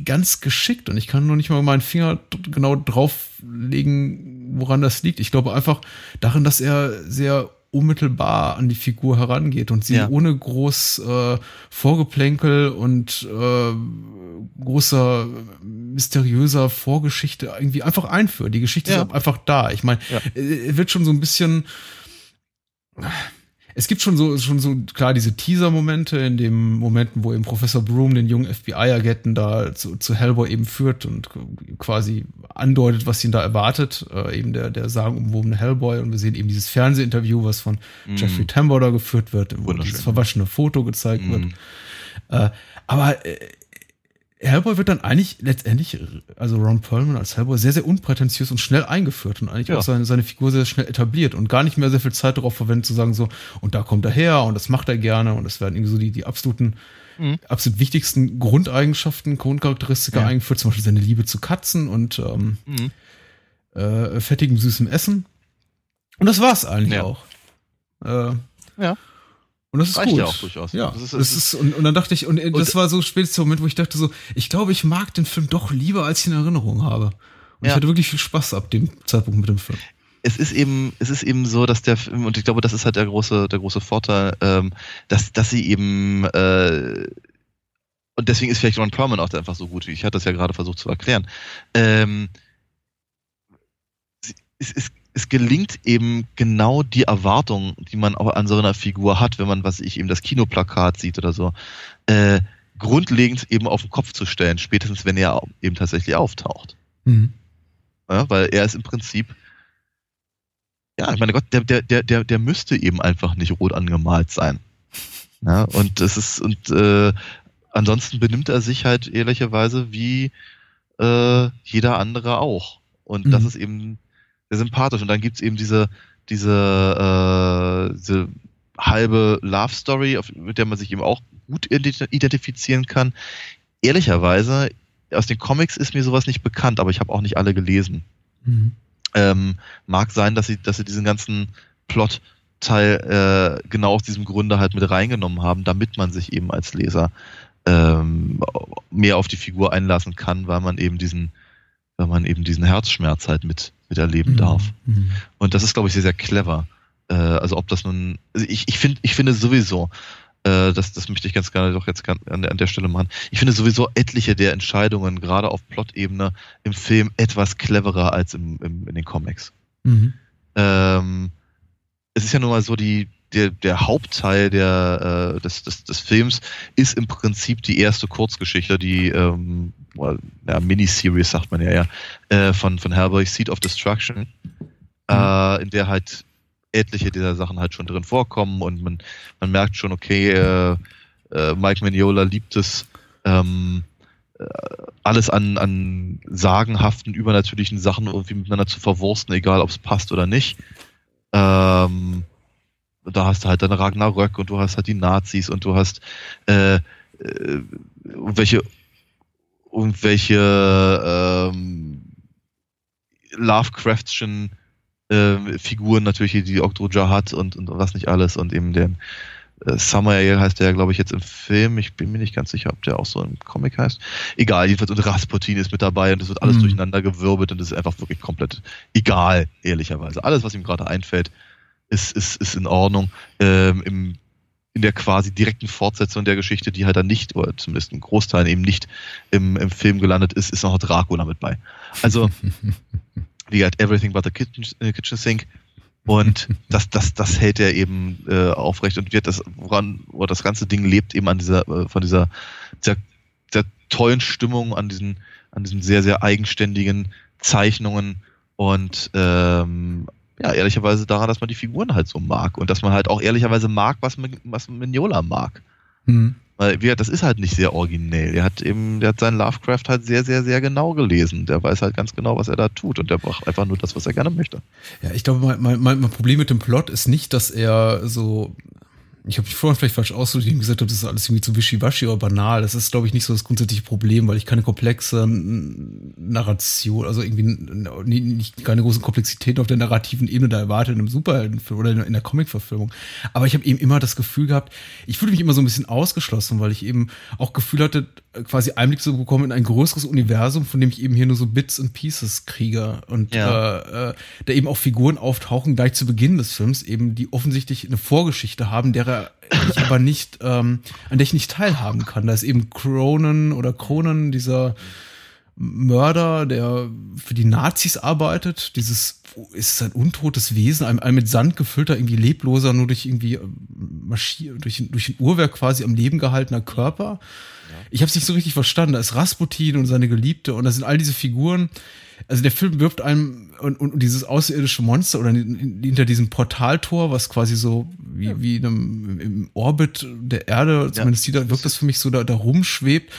ganz geschickt und ich kann nur nicht mal meinen Finger genau drauflegen, woran das liegt. Ich glaube einfach darin, dass er sehr unmittelbar an die Figur herangeht und sie ja. ohne groß äh, Vorgeplänkel und äh, großer mysteriöser Vorgeschichte irgendwie einfach einführt. Die Geschichte ja. ist einfach da. Ich meine, ja. Äh, wird schon so ein bisschen es gibt schon so, schon so klar diese Teaser-Momente, in dem Momenten, wo eben Professor Broom den jungen FBI-Agenten da zu, zu Hellboy eben führt und quasi andeutet, was ihn da erwartet, äh, eben der, der sagenumwobene Hellboy. Und wir sehen eben dieses Fernsehinterview, was von mm. Jeffrey Tambor da geführt wird, wo dieses verwaschene Foto gezeigt mm. wird. Äh, aber äh, Hellboy wird dann eigentlich letztendlich, also Ron Perlman als Hellboy, sehr, sehr unprätentiös und schnell eingeführt und eigentlich ja. auch seine, seine Figur sehr schnell etabliert und gar nicht mehr sehr viel Zeit darauf verwendet zu sagen so, und da kommt er her und das macht er gerne und es werden irgendwie so die, die absoluten, mhm. absolut wichtigsten Grundeigenschaften, Grundcharakteristika ja. eingeführt, zum Beispiel seine Liebe zu Katzen und ähm, mhm. äh, fettigem, süßem Essen. Und das war's eigentlich ja. auch. Äh, ja. Und das ist Reicht gut. ja auch durchaus. Ja, das ist, das ist, und, und dann dachte ich, und, und das war so spätestens der Moment, wo ich dachte so, ich glaube, ich mag den Film doch lieber, als ich in Erinnerung habe. Und ja. ich hatte wirklich viel Spaß ab dem Zeitpunkt mit dem Film. Es ist eben, es ist eben so, dass der Film, und ich glaube, das ist halt der große, der große Vorteil, ähm, dass, dass sie eben, äh, und deswegen ist vielleicht Ron Perlman auch einfach so gut, wie ich hatte das ja gerade versucht zu erklären. Ähm, es, es, es gelingt eben genau die Erwartung, die man auch an so einer Figur hat, wenn man, was ich eben das Kinoplakat sieht oder so, äh, grundlegend eben auf den Kopf zu stellen, spätestens wenn er eben tatsächlich auftaucht. Mhm. Ja, weil er ist im Prinzip, ja, ich meine Gott, der, der, der, der, der müsste eben einfach nicht rot angemalt sein. Ja, und das ist, und äh, ansonsten benimmt er sich halt ehrlicherweise wie äh, jeder andere auch. Und mhm. das ist eben sehr sympathisch. Und dann gibt's eben diese, diese, äh, diese halbe Love Story, mit der man sich eben auch gut identifizieren kann. Ehrlicherweise, aus den Comics ist mir sowas nicht bekannt, aber ich habe auch nicht alle gelesen. Mhm. Ähm, mag sein, dass sie, dass sie diesen ganzen Plot-Teil äh, genau aus diesem Grunde halt mit reingenommen haben, damit man sich eben als Leser ähm, mehr auf die Figur einlassen kann, weil man eben diesen, weil man eben diesen Herzschmerz halt mit, miterleben mhm. darf. Mhm. Und das ist, glaube ich, sehr, sehr clever. Äh, also ob das nun, also ich, ich finde, ich finde sowieso, äh, das, das möchte ich ganz gerne doch jetzt an der, an der Stelle machen. Ich finde sowieso etliche der Entscheidungen, gerade auf Plot-Ebene, im Film etwas cleverer als im, im, in den Comics. Mhm. Ähm, es ist ja nun mal so, die, der, der Hauptteil der, äh, des, des, des Films ist im Prinzip die erste Kurzgeschichte, die ähm, ja, Miniseries sagt man ja, ja äh, von, von Hellboy, Seed of Destruction, mhm. äh, in der halt etliche dieser Sachen halt schon drin vorkommen und man, man merkt schon, okay, äh, äh, Mike Mignola liebt es, ähm, äh, alles an, an sagenhaften, übernatürlichen Sachen irgendwie miteinander zu verwursten, egal ob es passt oder nicht. Ähm, da hast du halt dann Ragnarök und du hast halt die Nazis und du hast äh, äh, welche irgendwelche ähm, Lovecraftschen äh, Figuren natürlich, die Oktoja hat und, und was nicht alles und eben den äh, Samael heißt der, glaube ich, jetzt im Film. Ich bin mir nicht ganz sicher, ob der auch so im Comic heißt. Egal, jedenfalls und Rasputin ist mit dabei und es wird alles mhm. durcheinander gewirbelt und es ist einfach wirklich komplett egal, ehrlicherweise. Alles, was ihm gerade einfällt, ist, ist, ist in Ordnung. Ähm, im, in der quasi direkten Fortsetzung der Geschichte, die halt dann nicht, oder zumindest ein Großteil eben nicht im, im Film gelandet ist, ist noch Dracula mit bei. Also wie gesagt, Everything but the Kitchen, äh, kitchen Sink. Und das, das, das hält er eben äh, aufrecht und wird das, woran, wo das ganze Ding lebt eben an dieser, äh, von dieser, dieser, dieser tollen Stimmung, an diesen, an diesen sehr, sehr eigenständigen Zeichnungen und ähm, ja, ehrlicherweise daran, dass man die Figuren halt so mag und dass man halt auch ehrlicherweise mag, was, was Mignola mag. Mhm. Weil, wie das ist halt nicht sehr originell. Er hat eben, der hat seinen Lovecraft halt sehr, sehr, sehr genau gelesen. Der weiß halt ganz genau, was er da tut und der braucht einfach nur das, was er gerne möchte. Ja, ich glaube, mein, mein, mein Problem mit dem Plot ist nicht, dass er so ich habe mich vorhin vielleicht falsch ausgedrückt und gesagt habe, das ist alles irgendwie zu wischiwaschi oder banal. Das ist, glaube ich, nicht so das grundsätzliche Problem, weil ich keine komplexe Narration, also irgendwie nicht keine großen Komplexitäten auf der narrativen Ebene da erwarte in einem Superheldenfilm oder in der Comicverfilmung. Aber ich habe eben immer das Gefühl gehabt, ich fühle mich immer so ein bisschen ausgeschlossen, weil ich eben auch Gefühl hatte, quasi Einblick zu bekommen in ein größeres Universum, von dem ich eben hier nur so Bits and Pieces kriege und ja. äh, äh, da eben auch Figuren auftauchen gleich zu Beginn des Films eben, die offensichtlich eine Vorgeschichte haben, derer ich aber nicht, ähm, an der ich nicht teilhaben kann. Da ist eben Cronen oder Cronen, dieser Mörder, der für die Nazis arbeitet. Dieses ist ein untotes Wesen, ein, ein mit Sand gefüllter, irgendwie lebloser, nur durch irgendwie ähm, marschier, durch, durch ein Uhrwerk quasi am Leben gehaltener Körper ich habe es nicht so richtig verstanden. Da ist Rasputin und seine Geliebte und da sind all diese Figuren. Also der Film wirft einem und, und, und dieses außerirdische Monster oder hinter diesem Portaltor, was quasi so wie, ja. wie einem, im Orbit der Erde, zumindest ja. da wirkt das für mich so da, da rumschwebt,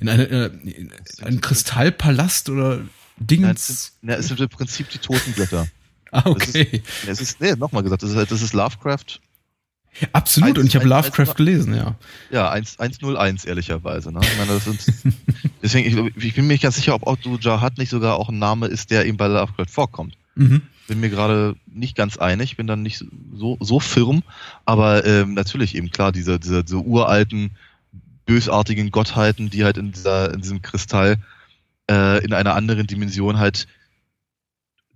in, eine, äh, in einen Kristallpalast oder Dingens. Ja, es sind im Prinzip die Totengötter. ah, okay. Das ist, es ist, nee, nochmal gesagt, das ist, das ist Lovecraft Absolut, 1, und ich habe Lovecraft 1, gelesen, ja. Ja, 101 ehrlicherweise. Ne? Ich meine, das sind, deswegen, ich, ich, bin mir nicht ganz sicher, ob Otto Jahat nicht sogar auch ein Name ist, der ihm bei Lovecraft vorkommt. Mhm. Bin mir gerade nicht ganz einig, bin dann nicht so, so firm, aber ähm, natürlich eben klar, diese, diese, diese uralten, bösartigen Gottheiten, die halt in, dieser, in diesem Kristall äh, in einer anderen Dimension halt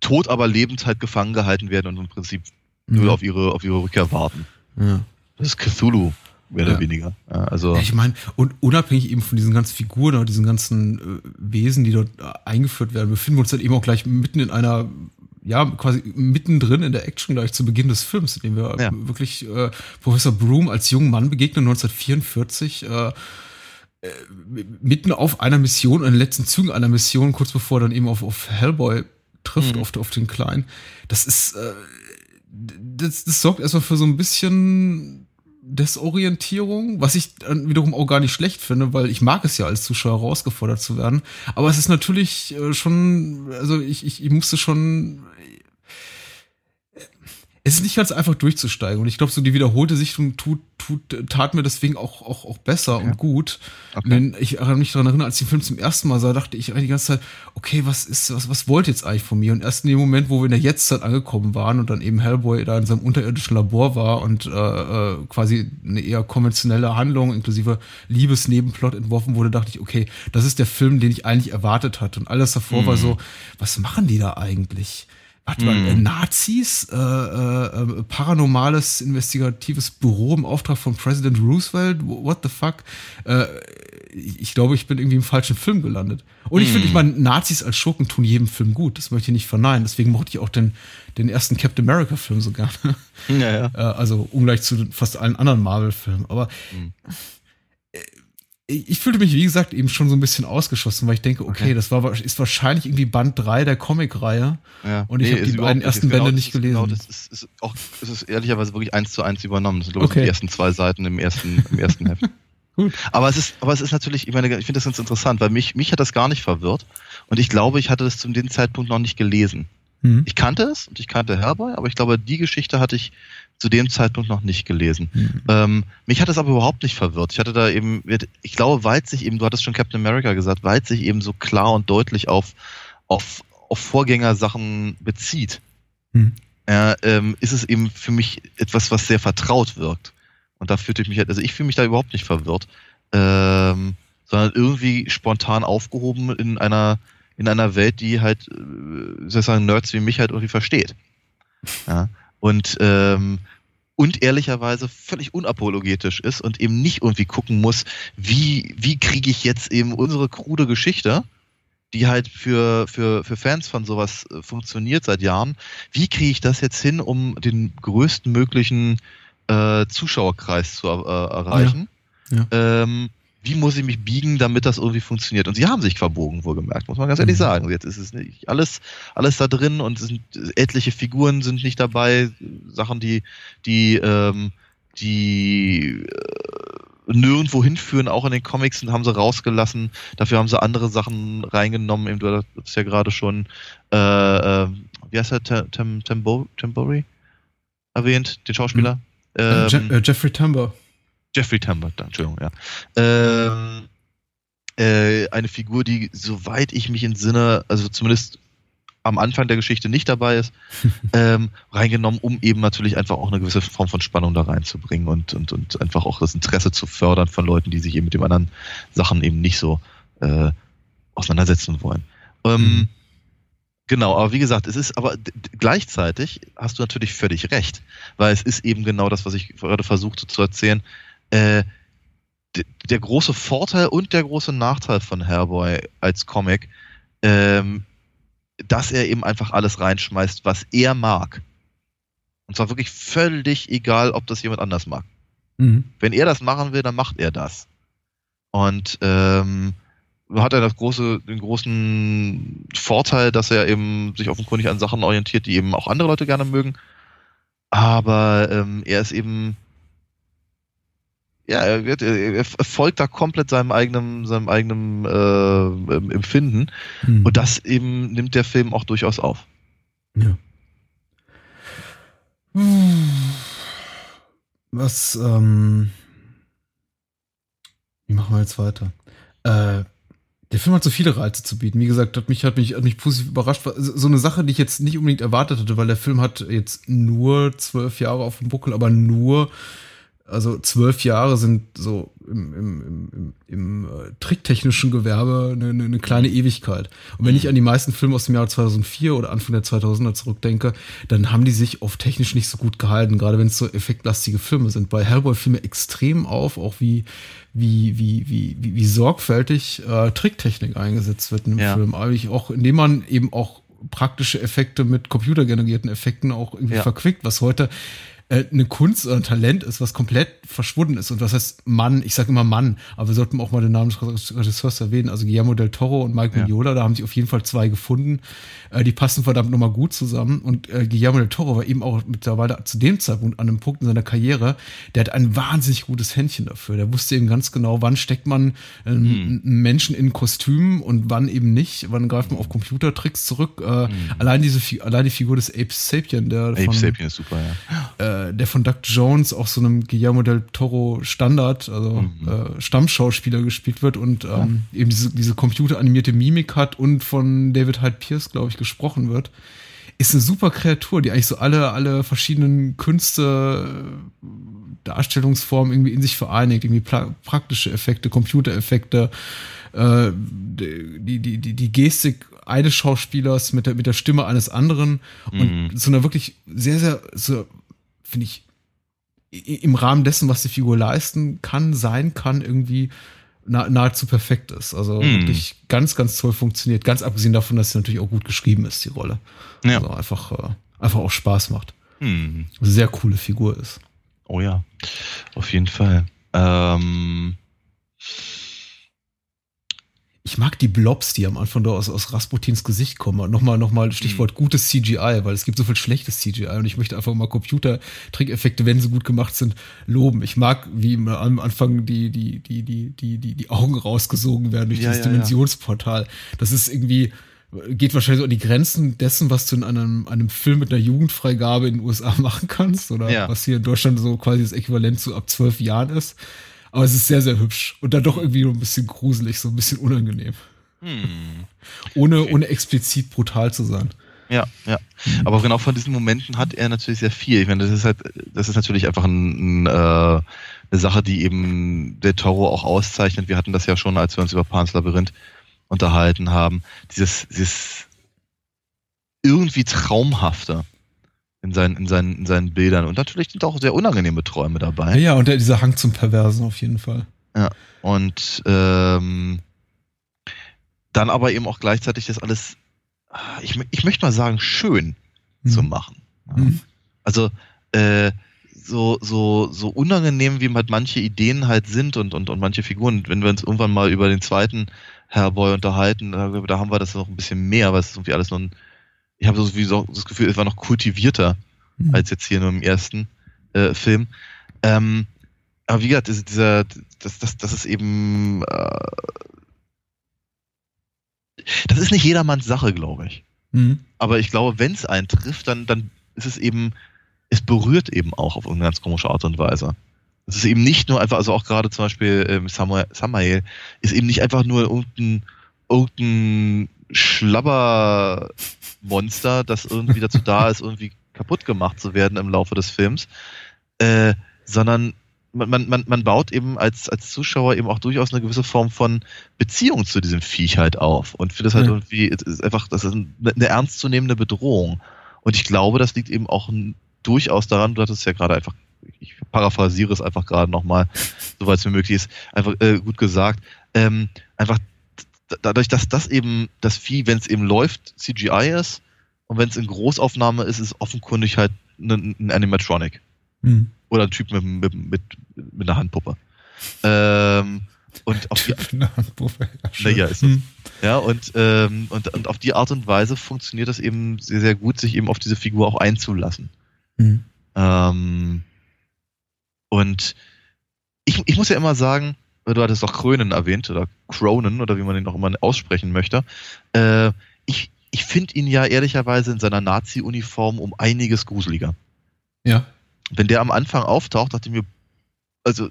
tot, aber lebend halt gefangen gehalten werden und im Prinzip mhm. nur auf ihre, auf ihre Rückkehr warten. Ja. Das ist Cthulhu, mehr ja. oder weniger. Ja, also ich meine, und unabhängig eben von diesen ganzen Figuren oder diesen ganzen äh, Wesen, die dort äh, eingeführt werden, befinden wir uns dann eben auch gleich mitten in einer ja, quasi mittendrin in der Action gleich zu Beginn des Films, in dem wir ja. wirklich äh, Professor Broom als jungen Mann begegnen, 1944, äh, äh, mitten auf einer Mission, in den letzten Zügen einer Mission, kurz bevor er dann eben auf, auf Hellboy trifft, mhm. auf, auf den Kleinen. Das ist, äh, das, das sorgt erstmal für so ein bisschen Desorientierung, was ich wiederum auch gar nicht schlecht finde, weil ich mag es ja als Zuschauer herausgefordert zu werden. Aber es ist natürlich äh, schon, also ich, ich, ich musste schon. Es ist nicht ganz einfach durchzusteigen. Und ich glaube, so die wiederholte Sichtung tut, tut, tat mir deswegen auch, auch, auch besser ja. und gut. Okay. Denn ich erinnere mich daran erinnern, als ich den Film zum ersten Mal sah, dachte ich eigentlich die ganze Zeit, okay, was ist, was, was wollt ihr jetzt eigentlich von mir? Und erst in dem Moment, wo wir in der Jetztzeit angekommen waren und dann eben Hellboy da in seinem unterirdischen Labor war und äh, äh, quasi eine eher konventionelle Handlung inklusive Liebesnebenplot entworfen wurde, dachte ich, okay, das ist der Film, den ich eigentlich erwartet hatte. Und alles davor mhm. war so, was machen die da eigentlich? Warte mal, mm. Nazis, äh, äh, äh, paranormales investigatives Büro im Auftrag von President Roosevelt, what the fuck? Äh, ich glaube, ich bin irgendwie im falschen Film gelandet. Und ich finde, ich hm. meine, Nazis als Schurken tun jedem Film gut. Das möchte ich nicht verneinen. Deswegen mochte ich auch den, den ersten Captain America-Film so gerne. Ja, ja. Äh, also ungleich zu fast allen anderen Marvel-Filmen. Aber mm ich fühlte mich, wie gesagt, eben schon so ein bisschen ausgeschossen, weil ich denke, okay, okay. das war, ist wahrscheinlich irgendwie Band 3 der Comicreihe. Ja. Und ich nee, habe die beiden ersten Bände genau, nicht gelesen. Genau, das ist, ist auch, das ist ehrlicherweise wirklich eins zu eins übernommen. Das sind, glaube ich, okay. die ersten zwei Seiten im ersten, im ersten Heft. Gut. Aber es ist, aber es ist natürlich, ich meine, ich finde das ganz interessant, weil mich, mich hat das gar nicht verwirrt. Und ich glaube, ich hatte das zu dem Zeitpunkt noch nicht gelesen. Mhm. Ich kannte es und ich kannte Herboy, aber ich glaube, die Geschichte hatte ich zu dem Zeitpunkt noch nicht gelesen. Mhm. Ähm, mich hat es aber überhaupt nicht verwirrt. Ich hatte da eben, ich glaube, weil sich eben, du hattest schon Captain America gesagt, weil sich eben so klar und deutlich auf, auf, auf Vorgängersachen bezieht, mhm. äh, ähm, ist es eben für mich etwas, was sehr vertraut wirkt. Und da fühlte ich mich, halt, also ich fühle mich da überhaupt nicht verwirrt, ähm, sondern irgendwie spontan aufgehoben in einer, in einer Welt, die halt, äh, sozusagen Nerds wie mich halt irgendwie versteht. Ja. Und, ähm, und ehrlicherweise völlig unapologetisch ist und eben nicht irgendwie gucken muss, wie, wie kriege ich jetzt eben unsere krude Geschichte, die halt für, für, für Fans von sowas äh, funktioniert seit Jahren, wie kriege ich das jetzt hin, um den größten möglichen äh, Zuschauerkreis zu äh, erreichen? Ja. Ja. Ähm, wie muss ich mich biegen, damit das irgendwie funktioniert? Und sie haben sich verbogen, wohlgemerkt, muss man ganz ehrlich mhm. sagen. Jetzt ist es nicht alles, alles da drin und es sind etliche Figuren sind nicht dabei, Sachen, die, die, ähm, die äh, nirgendwo hinführen, auch in den Comics haben sie rausgelassen. Dafür haben sie andere Sachen reingenommen. Eben, du hast ja gerade schon, äh, äh, wie heißt er, Tem, Tembo, Tembory erwähnt, den Schauspieler. Mhm. Ähm, Je äh, Jeffrey Tambor. Jeffrey Tambor, Entschuldigung, ja. Ähm, äh, eine Figur, die, soweit ich mich entsinne, also zumindest am Anfang der Geschichte nicht dabei ist, ähm, reingenommen, um eben natürlich einfach auch eine gewisse Form von Spannung da reinzubringen und, und, und einfach auch das Interesse zu fördern von Leuten, die sich eben mit den anderen Sachen eben nicht so äh, auseinandersetzen wollen. Ähm, mhm. Genau, aber wie gesagt, es ist aber gleichzeitig hast du natürlich völlig recht, weil es ist eben genau das, was ich gerade versuchte zu erzählen äh, der große Vorteil und der große Nachteil von Hellboy als Comic, ähm, dass er eben einfach alles reinschmeißt, was er mag. Und zwar wirklich völlig egal, ob das jemand anders mag. Mhm. Wenn er das machen will, dann macht er das. Und ähm, hat er das große, den großen Vorteil, dass er eben sich offenkundig an Sachen orientiert, die eben auch andere Leute gerne mögen. Aber ähm, er ist eben ja, er, wird, er folgt da komplett seinem eigenen, seinem eigenen äh, Empfinden. Mhm. Und das eben nimmt der Film auch durchaus auf. Ja. Was, ähm, wie machen wir jetzt weiter? Äh, der Film hat so viele Reize zu bieten. Wie gesagt, hat mich, hat mich, hat mich positiv überrascht. So eine Sache, die ich jetzt nicht unbedingt erwartet hatte, weil der Film hat jetzt nur zwölf Jahre auf dem Buckel, aber nur also zwölf Jahre sind so im, im, im, im äh, tricktechnischen Gewerbe eine, eine, kleine Ewigkeit. Und wenn ich an die meisten Filme aus dem Jahr 2004 oder Anfang der 2000er zurückdenke, dann haben die sich oft technisch nicht so gut gehalten, gerade wenn es so effektlastige Filme sind. Bei Hellboy fiel mir extrem auf, auch wie, wie, wie, wie, wie, wie sorgfältig äh, Tricktechnik eingesetzt wird im ja. Film. Eigentlich auch, indem man eben auch praktische Effekte mit computergenerierten Effekten auch irgendwie ja. verquickt, was heute äh, eine Kunst oder ein Talent ist, was komplett verschwunden ist. Und was heißt Mann? Ich sage immer Mann, aber wir sollten auch mal den Namen des Regisseurs erwähnen. Also Guillermo del Toro und Mike ja. Mignola, da haben sich auf jeden Fall zwei gefunden. Äh, die passen verdammt nochmal gut zusammen. Und äh, Guillermo del Toro war eben auch mittlerweile zu dem Zeitpunkt an einem Punkt in seiner Karriere, der hat ein wahnsinnig gutes Händchen dafür. Der wusste eben ganz genau, wann steckt man ähm, mhm. Menschen in Kostümen und wann eben nicht. Wann greift man auf Computertricks zurück. Äh, mhm. Allein diese, allein die Figur des Ape Sapien, der Ape von, Sapien ist super, ja. Äh, der von Doug Jones, auch so einem Guillermo del Toro Standard, also mhm. äh, Stammschauspieler gespielt wird und ähm, ja. eben diese, diese computeranimierte Mimik hat und von David Hyde Pierce, glaube ich, gesprochen wird ist eine super Kreatur, die eigentlich so alle, alle verschiedenen Künste, Darstellungsformen irgendwie in sich vereinigt, irgendwie praktische Effekte, Computereffekte, äh, die, die, die, die Gestik eines Schauspielers mit der, mit der Stimme eines anderen und mhm. so einer wirklich sehr, sehr, so, finde ich, im Rahmen dessen, was die Figur leisten kann, sein kann, irgendwie nahezu perfekt ist. Also mhm. wirklich ganz, ganz toll funktioniert. Ganz abgesehen davon, dass sie natürlich auch gut geschrieben ist, die Rolle. Ja. Also einfach, äh, einfach auch Spaß macht. Mhm. Sehr coole Figur ist. Oh ja, auf jeden Fall. Ähm ich mag die Blobs, die am Anfang da aus, aus Rasputins Gesicht kommen. Nochmal, nochmal Stichwort mhm. gutes CGI, weil es gibt so viel schlechtes CGI und ich möchte einfach mal Computer-Trickeffekte, wenn sie gut gemacht sind, loben. Ich mag, wie am Anfang die, die, die, die, die, die, die Augen rausgesogen werden durch ja, dieses ja, Dimensionsportal. Das ist irgendwie, geht wahrscheinlich so an die Grenzen dessen, was du in einem, einem Film mit einer Jugendfreigabe in den USA machen kannst oder ja. was hier in Deutschland so quasi das Äquivalent zu ab zwölf Jahren ist. Aber es ist sehr, sehr hübsch. Und dann doch irgendwie ein bisschen gruselig, so ein bisschen unangenehm. Hm. Ohne, ohne explizit brutal zu sein. Ja, ja. Hm. Aber genau von diesen Momenten hat er natürlich sehr viel. Ich meine, das ist halt, das ist natürlich einfach ein, ein, äh, eine Sache, die eben der Toro auch auszeichnet. Wir hatten das ja schon, als wir uns über Pans Labyrinth unterhalten haben. Dieses, dieses irgendwie traumhafte in seinen, in seinen, in seinen Bildern. Und natürlich sind auch sehr unangenehme Träume dabei. Ja, und dieser Hang zum Perversen auf jeden Fall. Ja, und ähm, dann aber eben auch gleichzeitig das alles, ich, ich möchte mal sagen, schön mhm. zu machen. Ja. Mhm. Also, äh, so, so, so unangenehm, wie halt manche Ideen halt sind und, und, und manche Figuren, wenn wir uns irgendwann mal über den zweiten Hellboy unterhalten, da, haben wir das noch ein bisschen mehr, weil es irgendwie alles noch ein ich habe so das Gefühl, es war noch kultivierter mhm. als jetzt hier nur im ersten äh, Film. Ähm, aber wie gesagt, dieser, das, das, das ist eben, äh, das ist nicht jedermanns Sache, glaube ich. Mhm. Aber ich glaube, wenn es einen trifft, dann, dann ist es eben, es berührt eben auch auf irgendeine ganz komische Art und Weise. Es ist eben nicht nur einfach, also auch gerade zum Beispiel ähm, Samuel, Samael ist eben nicht einfach nur irgendein, irgendein Schlabber Monster, das irgendwie dazu da ist, irgendwie kaputt gemacht zu werden im Laufe des Films, äh, sondern man, man, man baut eben als, als Zuschauer eben auch durchaus eine gewisse Form von Beziehung zu diesem Viech halt auf und finde das halt ja. irgendwie, ist einfach, das ist eine ernstzunehmende Bedrohung. Und ich glaube, das liegt eben auch durchaus daran, du hattest ja gerade einfach, ich paraphrasiere es einfach gerade nochmal, soweit es mir möglich ist, einfach äh, gut gesagt, ähm, einfach dadurch, dass das eben das Vieh, wenn es eben läuft, CGI ist und wenn es in Großaufnahme ist, ist offenkundig halt ein, ein Animatronic. Mhm. Oder ein Typ mit, mit, mit, mit einer Handpuppe. Ähm, und auf die, Handpuppe, ja, ja, ist mhm. ja und, ähm, und, und auf die Art und Weise funktioniert das eben sehr, sehr gut, sich eben auf diese Figur auch einzulassen. Mhm. Ähm, und ich, ich muss ja immer sagen, du hattest auch Krönen erwähnt oder Cronen oder wie man ihn auch immer aussprechen möchte. Äh, ich ich finde ihn ja ehrlicherweise in seiner Nazi-Uniform um einiges gruseliger. Ja. Wenn der am Anfang auftaucht, dachte ich mir, also,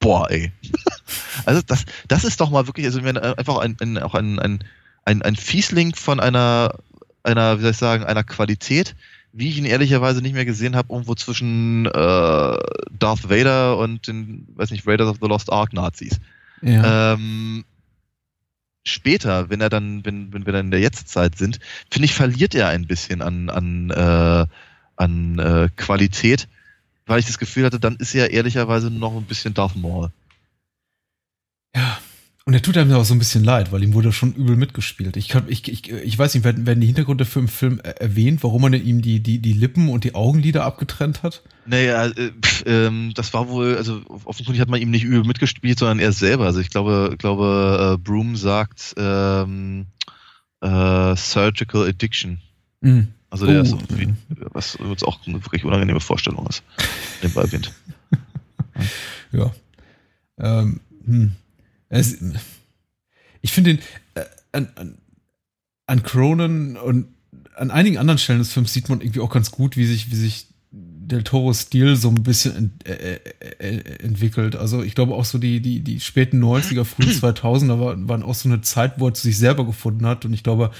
boah, ey. also das, das ist doch mal wirklich, also einfach ein, ein, auch ein, ein, ein, ein Fiesling von einer, einer, wie soll ich sagen, einer Qualität, wie ich ihn ehrlicherweise nicht mehr gesehen habe, irgendwo zwischen äh, Darth Vader und den, weiß nicht, Raiders of the Lost Ark Nazis. Ja. Ähm, später, wenn er dann, wenn, wenn wir dann in der Jetztzeit sind, finde ich, verliert er ein bisschen an, an, äh, an äh, Qualität, weil ich das Gefühl hatte, dann ist er ehrlicherweise noch ein bisschen Darth Maul. Ja, Und er tut einem ja auch so ein bisschen leid, weil ihm wurde schon übel mitgespielt. Ich, kann, ich, ich, ich weiß nicht, werden, werden die Hintergründe für den Film erwähnt, warum man ihm die, die, die Lippen und die Augenlider abgetrennt hat? Naja, äh, pf, ähm, das war wohl, also offensichtlich hat man ihm nicht übel mitgespielt, sondern er selber. Also ich glaube, glaube äh, Broom sagt ähm, äh, Surgical Addiction. Mhm. Also der oh, ist irgendwie, ja. was uns auch eine wirklich unangenehme Vorstellung ist, nebenbei erwähnt. ja. Ähm, hm. Es, ich finde den äh, an, an, Cronen und an einigen anderen Stellen des Films sieht man irgendwie auch ganz gut, wie sich, wie sich Del Toro Stil so ein bisschen ent, äh, äh, äh entwickelt. Also ich glaube auch so die, die, die späten 90er, frühen 2000er war, waren auch so eine Zeit, wo er zu sich selber gefunden hat. Und ich glaube,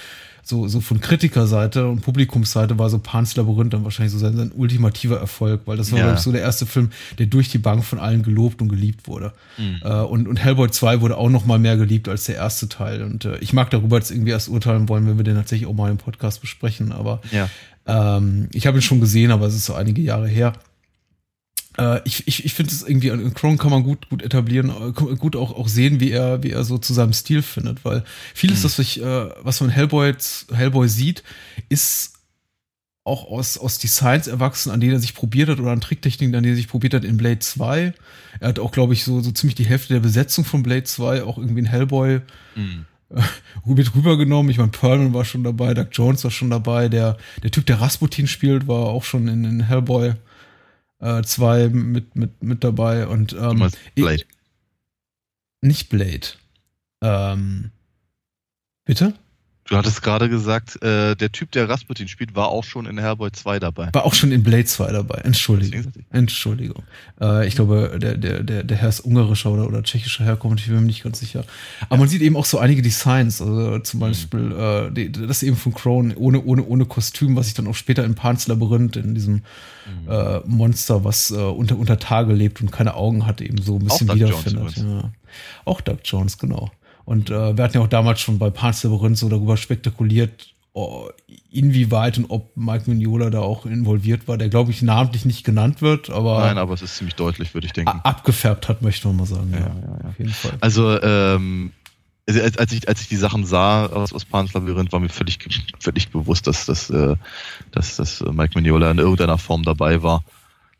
so, so von Kritikerseite und Publikumsseite war so Pans Labyrinth dann wahrscheinlich so sein, sein ultimativer Erfolg, weil das war, ja. ich, so der erste Film, der durch die Bank von allen gelobt und geliebt wurde. Mhm. Äh, und, und Hellboy 2 wurde auch noch mal mehr geliebt als der erste Teil. Und äh, ich mag darüber jetzt irgendwie erst urteilen wollen, wenn wir den tatsächlich auch mal im Podcast besprechen. Aber ja. ähm, ich habe ihn schon gesehen, aber es ist so einige Jahre her. Äh, ich ich, ich finde es irgendwie, in Kron kann man gut, gut etablieren, äh, gut auch, auch sehen, wie er, wie er so zu seinem Stil findet, weil vieles, mhm. das ich, äh, was man Hellboy, Hellboy sieht, ist auch aus, aus Designs erwachsen, an denen er sich probiert hat, oder an Tricktechniken, an denen er sich probiert hat in Blade 2. Er hat auch, glaube ich, so, so ziemlich die Hälfte der Besetzung von Blade 2 auch irgendwie in Hellboy mhm. mit rübergenommen. Ich meine, Perlman war schon dabei, Doug Jones war schon dabei, der, der Typ, der Rasputin spielt, war auch schon in, in Hellboy äh, zwei mit, mit, mit dabei. Und, ähm, Blade. Ich, nicht Blade. Ähm, bitte? Du hattest gerade gesagt, äh, der Typ, der Rasputin spielt, war auch schon in Hellboy 2 dabei. War auch schon in Blade 2 dabei. Entschuldigung. Entschuldigung. Äh, ich glaube, der, der, der, der Herr ist ungarischer oder, oder tschechischer Herkunft, ich bin mir nicht ganz sicher. Aber ja. man sieht eben auch so einige Designs, also zum mhm. Beispiel mhm. äh, die, das eben von Crone ohne, ohne, ohne Kostüm, was ich dann auch später in Pans Labyrinth, in diesem mhm. äh, Monster, was äh, unter, unter Tage lebt und keine Augen hat, eben so ein bisschen wiederfindet. Ja. Auch Doug Jones, genau. Und äh, wir hatten ja auch damals schon bei Pan's Labyrinth so darüber spekuliert, oh, inwieweit und ob Mike Mignola da auch involviert war, der glaube ich namentlich nicht genannt wird, aber. Nein, aber es ist ziemlich deutlich, würde ich denken. Abgefärbt hat, möchte man mal sagen. Ja, ja, ja, auf jeden Fall. Also, ähm, also, als ich, als ich die Sachen sah aus, aus Pan's Labyrinth, war mir völlig, völlig bewusst, dass, dass, äh, dass, dass Mike Mignola in irgendeiner Form dabei war.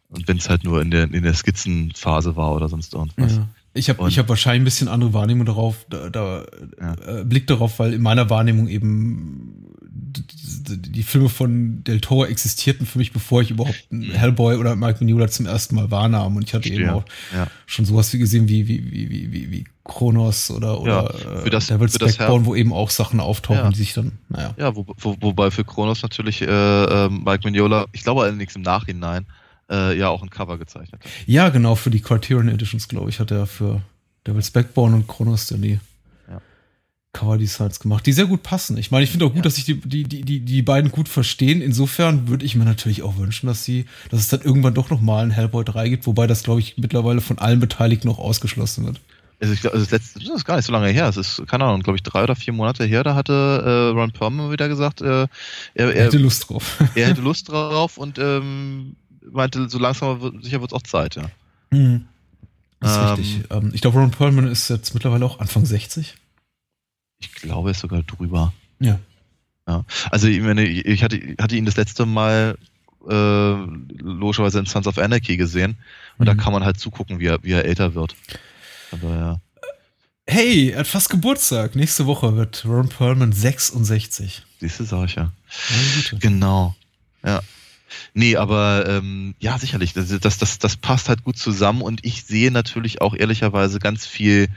Und wenn es halt nur in der, in der Skizzenphase war oder sonst irgendwas. Ja. Ich habe ich hab wahrscheinlich ein bisschen andere Wahrnehmung darauf, da, da ja. äh, Blick darauf, weil in meiner Wahrnehmung eben die, Filme von Del Toro existierten für mich, bevor ich überhaupt Hellboy oder Mike Mignola zum ersten Mal wahrnahm. Und ich hatte Verstehe. eben auch ja. schon sowas wie gesehen wie, wie, wie, wie, wie, wie Kronos oder, oder ja, für das, Devil's für Backbone, wo eben auch Sachen auftauchen, ja. die sich dann, naja. Ja, wo, wo, wobei für Kronos natürlich äh, äh, Mike Mignola, ich glaube allerdings im Nachhinein, äh, ja auch ein Cover gezeichnet hat. Ja, genau, für die Criterion Editions, glaube ich, hat er für Devil's Backbone und Chronos dann die ja. Cover-Designs gemacht, die sehr gut passen. Ich meine, ich finde auch gut, ja. dass sich die, die, die, die beiden gut verstehen. Insofern würde ich mir natürlich auch wünschen, dass sie, dass es dann irgendwann doch nochmal ein Hellboy 3 gibt, wobei das, glaube ich, mittlerweile von allen Beteiligten noch ausgeschlossen wird. Also, ich also das, letzte, das ist gar nicht so lange her. Es ist, keine Ahnung, glaube ich, drei oder vier Monate her. Da hatte äh, Ron Perlman wieder gesagt, äh, er, er, er, hätte Lust drauf. er hätte Lust drauf und ähm, meinte, so langsam wird, sicher wird es auch Zeit, ja. Mhm. Das ist ähm, richtig. Ähm, ich glaube, Ron Perlman ist jetzt mittlerweile auch Anfang 60. Ich glaube, er ist sogar drüber. Ja. ja. Also, ich meine, ich hatte, hatte ihn das letzte Mal äh, logischerweise in Sons of Anarchy gesehen und mhm. da kann man halt zugucken, wie er, wie er älter wird. Aber ja. Hey, er hat fast Geburtstag. Nächste Woche wird Ron Perlman 66. Siehst du, sag ich ja. ja genau. Ja. Nee, aber ähm, ja, sicherlich. Das, das, das, das passt halt gut zusammen und ich sehe natürlich auch ehrlicherweise ganz viel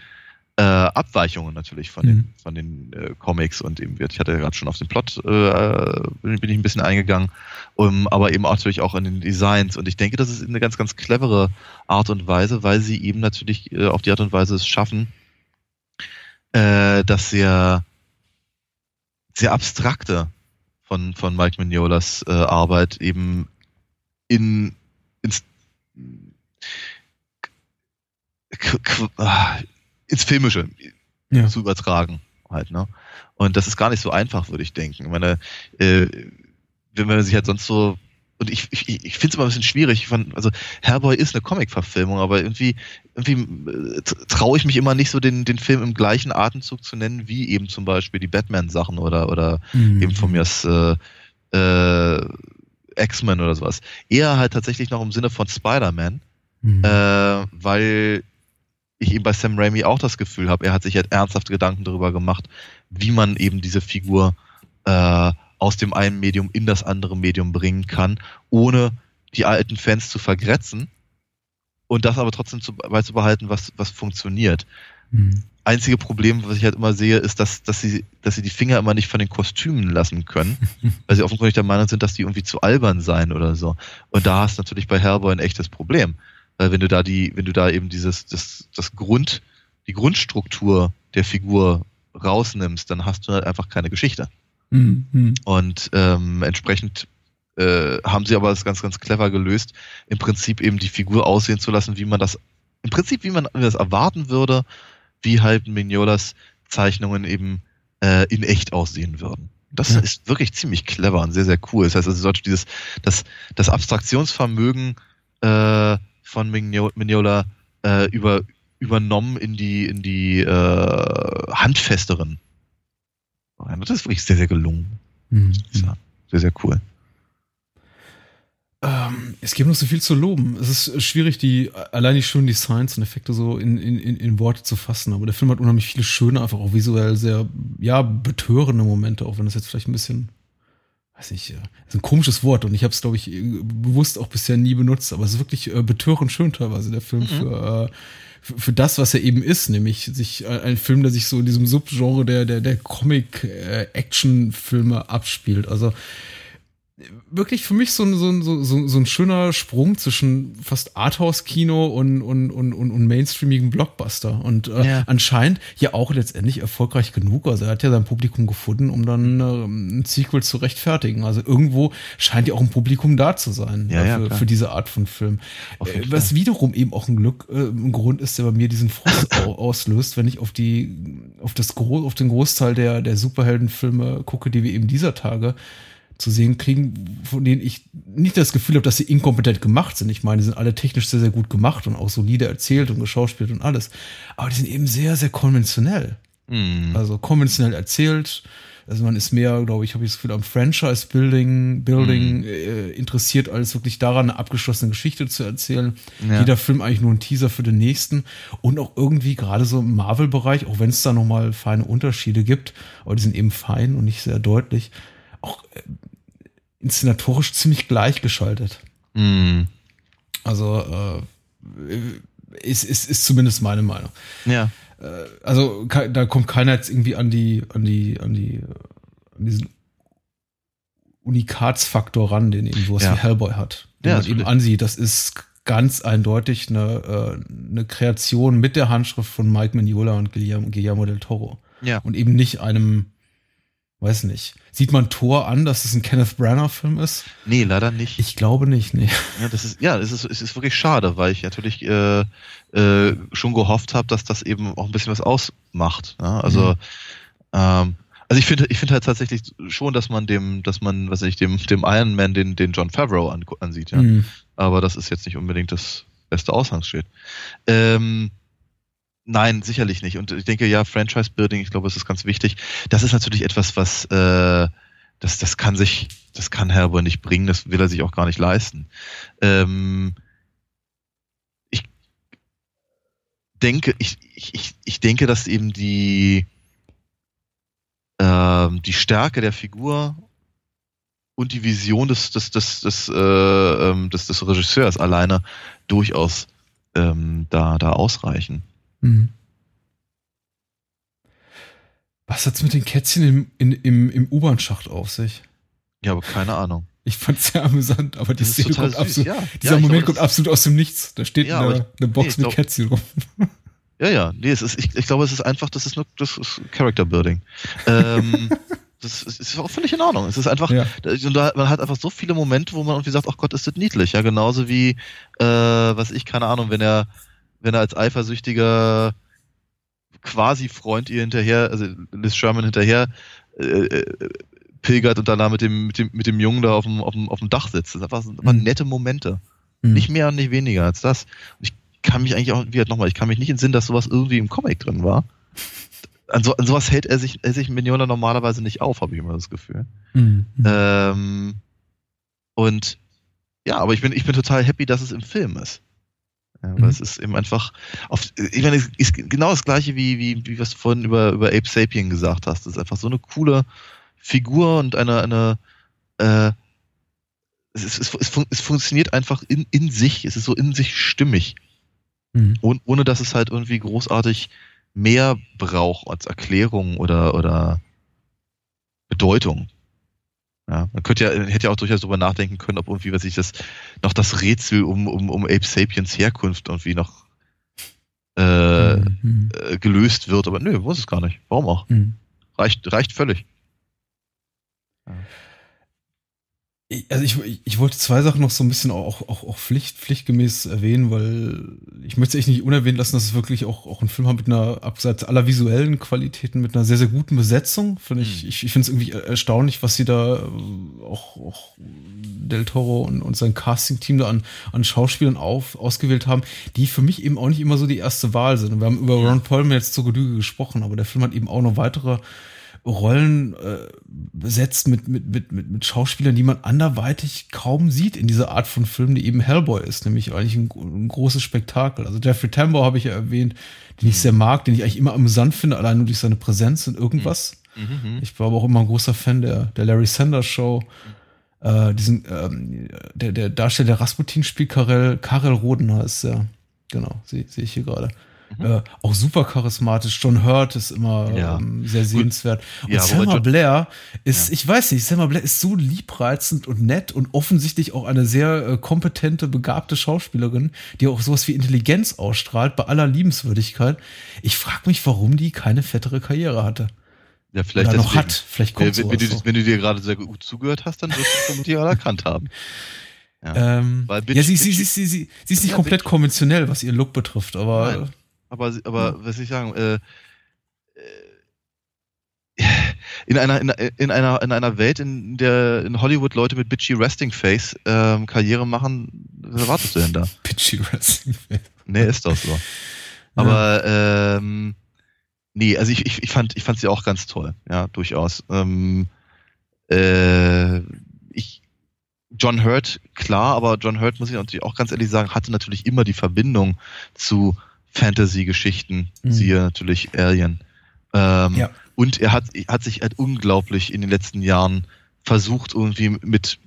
äh, Abweichungen natürlich von mhm. den, von den äh, Comics und eben wird, ich hatte ja gerade schon auf den Plot, äh, bin, bin ich ein bisschen eingegangen, um, aber eben auch natürlich auch in den Designs und ich denke, das ist eine ganz, ganz clevere Art und Weise, weil sie eben natürlich äh, auf die Art und Weise es schaffen, äh, dass sehr, sehr abstrakte von, von Mike Mignolas äh, Arbeit eben in ins, ah, ins Filmische ja. zu übertragen halt, ne? Und das ist gar nicht so einfach, würde ich denken. Ich meine, äh, wenn man sich halt sonst so und ich, ich, ich finde es immer ein bisschen schwierig. Fand, also Hellboy ist eine Comic-Verfilmung, aber irgendwie, irgendwie äh, traue ich mich immer nicht so, den, den Film im gleichen Atemzug zu nennen, wie eben zum Beispiel die Batman-Sachen oder, oder mhm. eben von mir aus äh, äh, X-Men oder sowas. Eher halt tatsächlich noch im Sinne von Spider-Man, mhm. äh, weil ich eben bei Sam Raimi auch das Gefühl habe, er hat sich halt ernsthafte Gedanken darüber gemacht, wie man eben diese Figur äh, aus dem einen Medium in das andere Medium bringen kann, ohne die alten Fans zu vergrätzen und das aber trotzdem zu, beizubehalten, was, was funktioniert. Mhm. Einzige Problem, was ich halt immer sehe, ist, dass, dass, sie, dass sie die Finger immer nicht von den Kostümen lassen können, weil sie offenkundig der Meinung sind, dass die irgendwie zu albern seien oder so. Und da hast du natürlich bei Hellboy ein echtes Problem. Weil wenn du da die, wenn du da eben dieses, das, das Grund, die Grundstruktur der Figur rausnimmst, dann hast du halt einfach keine Geschichte. Mhm. Und ähm, entsprechend äh, haben sie aber das ganz, ganz clever gelöst, im Prinzip eben die Figur aussehen zu lassen, wie man das, im Prinzip wie man das erwarten würde, wie halt Mignolas Zeichnungen eben äh, in echt aussehen würden. Das ja. ist wirklich ziemlich clever und sehr, sehr cool. Das heißt, also sollte dieses, das, das Abstraktionsvermögen äh, von Mignola äh, über, übernommen in die, in die äh, handfesteren das ist wirklich sehr, sehr gelungen. Mhm. Sehr, sehr cool. Ähm, es gibt noch so viel zu loben. Es ist schwierig, die allein die schönen Designs und Effekte so in, in, in Worte zu fassen. Aber der Film hat unheimlich viele schöne, einfach auch visuell sehr, ja, betörende Momente, auch wenn das jetzt vielleicht ein bisschen, weiß nicht, äh, ist ein komisches Wort und ich habe es, glaube ich, bewusst auch bisher nie benutzt, aber es ist wirklich äh, betörend schön teilweise, der Film mhm. für, äh, für das, was er eben ist, nämlich sich äh, ein Film, der sich so in diesem Subgenre der der der Comic-Action-Filme abspielt. Also wirklich für mich so ein, so, ein, so, so ein schöner Sprung zwischen fast Arthouse-Kino und, und, und, und, und mainstreamigen Blockbuster. Und äh, ja. anscheinend ja auch letztendlich erfolgreich genug. Also er hat ja sein Publikum gefunden, um dann äh, ein Sequel zu rechtfertigen. Also irgendwo scheint ja auch ein Publikum da zu sein ja, ja, für, für, diese Art von Film. Äh, was wiederum eben auch ein Glück, äh, ein Grund ist, der bei mir diesen Frust auslöst, wenn ich auf die, auf das auf den Großteil der, der Superheldenfilme gucke, die wir eben dieser Tage zu sehen kriegen, von denen ich nicht das Gefühl habe, dass sie inkompetent gemacht sind. Ich meine, die sind alle technisch sehr, sehr gut gemacht und auch solide erzählt und geschauspielt und alles. Aber die sind eben sehr, sehr konventionell. Mm. Also konventionell erzählt. Also man ist mehr, glaube ich, habe ich das Gefühl, am Franchise-Building Building, mm. äh, interessiert, als wirklich daran, eine abgeschlossene Geschichte zu erzählen. Ja. Jeder Film eigentlich nur ein Teaser für den nächsten. Und auch irgendwie gerade so im Marvel-Bereich, auch wenn es da nochmal feine Unterschiede gibt, aber die sind eben fein und nicht sehr deutlich, auch äh, inszenatorisch ziemlich gleichgeschaltet. Mm. Also äh, ist, ist, ist zumindest meine Meinung. Ja. Äh, also da kommt keiner jetzt irgendwie an die, an die, an die, an diesen Unikatsfaktor ran, den eben sowas ja. wie Hellboy hat. Den ja, man eben ansieht. Das ist ganz eindeutig eine, äh, eine Kreation mit der Handschrift von Mike Mignola und Guillermo, Guillermo del Toro. Ja. Und eben nicht einem weiß nicht. Sieht man Thor an, dass es ein Kenneth Branagh-Film ist? Nee, leider nicht. Ich glaube nicht, nee. Ja, das ist, ja, es ist, es ist wirklich schade, weil ich natürlich äh, äh, schon gehofft habe, dass das eben auch ein bisschen was ausmacht. Ja? Also, mhm. ähm, also ich finde, ich finde halt tatsächlich schon, dass man dem, dass man, was ich, dem, dem Iron Man den, den John Favreau an, ansieht, ja. Mhm. Aber das ist jetzt nicht unbedingt das beste Ausgangsschild. Ähm, Nein, sicherlich nicht. Und ich denke, ja, Franchise-Building, ich glaube, es ist ganz wichtig. Das ist natürlich etwas, was äh, das, das kann sich, das kann Herber nicht bringen, das will er sich auch gar nicht leisten. Ähm, ich denke, ich, ich, ich denke, dass eben die, ähm, die Stärke der Figur und die Vision des, des, des, des, äh, ähm, des, des Regisseurs alleine durchaus ähm, da, da ausreichen. Mhm. Was hat's mit den Kätzchen im, in, im, im U-Bahn-Schacht auf sich? Ja, aber keine Ahnung. Ich fand's sehr amüsant, aber die Szene kommt absolut, ja. dieser ja, Moment glaube, kommt absolut aus dem Nichts. Da steht ja, eine, eine, Box nee, mit glaub, Kätzchen rum. Ja, ja, nee, es ist, ich, ich glaube, es ist einfach, das ist nur das ist Character Building. ähm, das ist, ist, auch völlig in Ordnung. Es ist einfach, ja. man hat einfach so viele Momente, wo man irgendwie sagt, ach Gott, ist das niedlich. Ja, genauso wie, äh, was ich, keine Ahnung, wenn er wenn er als eifersüchtiger quasi Freund ihr hinterher, also Liz Sherman hinterher äh, äh pilgert und dann da mit dem, mit dem, mit dem Jungen da auf dem, auf dem, auf dem Dach sitzt. Das einfach mhm. nette Momente. Mhm. Nicht mehr und nicht weniger als das. Und ich kann mich eigentlich auch, wie halt nochmal, ich kann mich nicht entsinnen, dass sowas irgendwie im Comic drin war. An, so, an sowas hält er sich, er sich Mignola normalerweise nicht auf, habe ich immer das Gefühl. Mhm. Ähm, und ja, aber ich bin, ich bin total happy, dass es im Film ist. Ja, weil mhm. es ist eben einfach auf, ich meine, es ist genau das gleiche wie, wie, wie was du vorhin über, über Ape Sapien gesagt hast. Es ist einfach so eine coole Figur und eine, eine, äh, es, ist, es, es, es funktioniert einfach in, in sich, es ist so in sich stimmig. Mhm. Und, ohne dass es halt irgendwie großartig mehr braucht als Erklärung oder, oder Bedeutung. Ja, man könnte ja, hätte ja auch durchaus darüber nachdenken können, ob irgendwie, was ich das, noch das Rätsel um, um, um Ape Sapiens Herkunft irgendwie noch äh, mhm. äh, gelöst wird, aber nö, muss es gar nicht. Warum auch? Mhm. Reicht, reicht völlig. Ja also ich, ich wollte zwei Sachen noch so ein bisschen auch, auch, auch Pflicht, pflichtgemäß erwähnen, weil ich möchte es echt nicht unerwähnt lassen, dass es wirklich auch, auch ein Film hat mit einer, abseits aller visuellen Qualitäten, mit einer sehr, sehr guten Besetzung. Finde ich, mhm. ich, ich finde es irgendwie erstaunlich, was sie da äh, auch, auch Del Toro und, und sein Casting-Team da an, an Schauspielern auf, ausgewählt haben, die für mich eben auch nicht immer so die erste Wahl sind. Und wir haben über Ron Perlman jetzt zur Genüge gesprochen, aber der Film hat eben auch noch weitere Rollen äh, besetzt mit, mit, mit, mit, mit Schauspielern, die man anderweitig kaum sieht in dieser Art von Film, die eben Hellboy ist, nämlich eigentlich ein, ein großes Spektakel. Also Jeffrey Tambor habe ich ja erwähnt, den ich sehr mag, den ich eigentlich immer amüsant finde, allein nur durch seine Präsenz und irgendwas. Mhm. mhm. Ich war aber auch immer ein großer Fan der, der Larry Sanders Show. Äh, diesen, ähm, der, der Darsteller der Rasputin spielt Karel, Karel Rodener ist ja, genau, sehe seh ich hier gerade. Mhm. Äh, auch super charismatisch. John Hurt ist immer ja. ähm, sehr sehenswert. Und ja, Selma Blair ist, ja. ich weiß nicht, Selma Blair ist so liebreizend und nett und offensichtlich auch eine sehr äh, kompetente, begabte Schauspielerin, die auch sowas wie Intelligenz ausstrahlt, bei aller Liebenswürdigkeit. Ich frage mich, warum die keine fettere Karriere hatte. Ja, vielleicht Oder noch hat. Vielleicht kommt wenn, wenn, du, wenn du dir gerade sehr gut zugehört hast, dann wirst du vermutlich auch erkannt haben. Ja, ähm, ja sie, sie, sie, sie, sie, sie ist nicht komplett konventionell, was ihren Look betrifft, aber. Nein aber, aber was ich sagen, äh, äh, in einer, in, in, einer, in einer Welt, in der in Hollywood Leute mit bitchy Resting Face ähm, Karriere machen, was erwartest du denn da? Bitchy Resting Face. Nee, ist doch so. Aber ja. ähm, nee, also ich, ich, ich fand ich fand sie auch ganz toll, ja, durchaus. Ähm, äh, ich John Hurt, klar, aber John Hurt, muss ich natürlich auch ganz ehrlich sagen, hatte natürlich immer die Verbindung zu Fantasy-Geschichten, mhm. siehe natürlich Alien. Ähm, ja. Und er hat, hat sich halt unglaublich in den letzten Jahren versucht, irgendwie mit,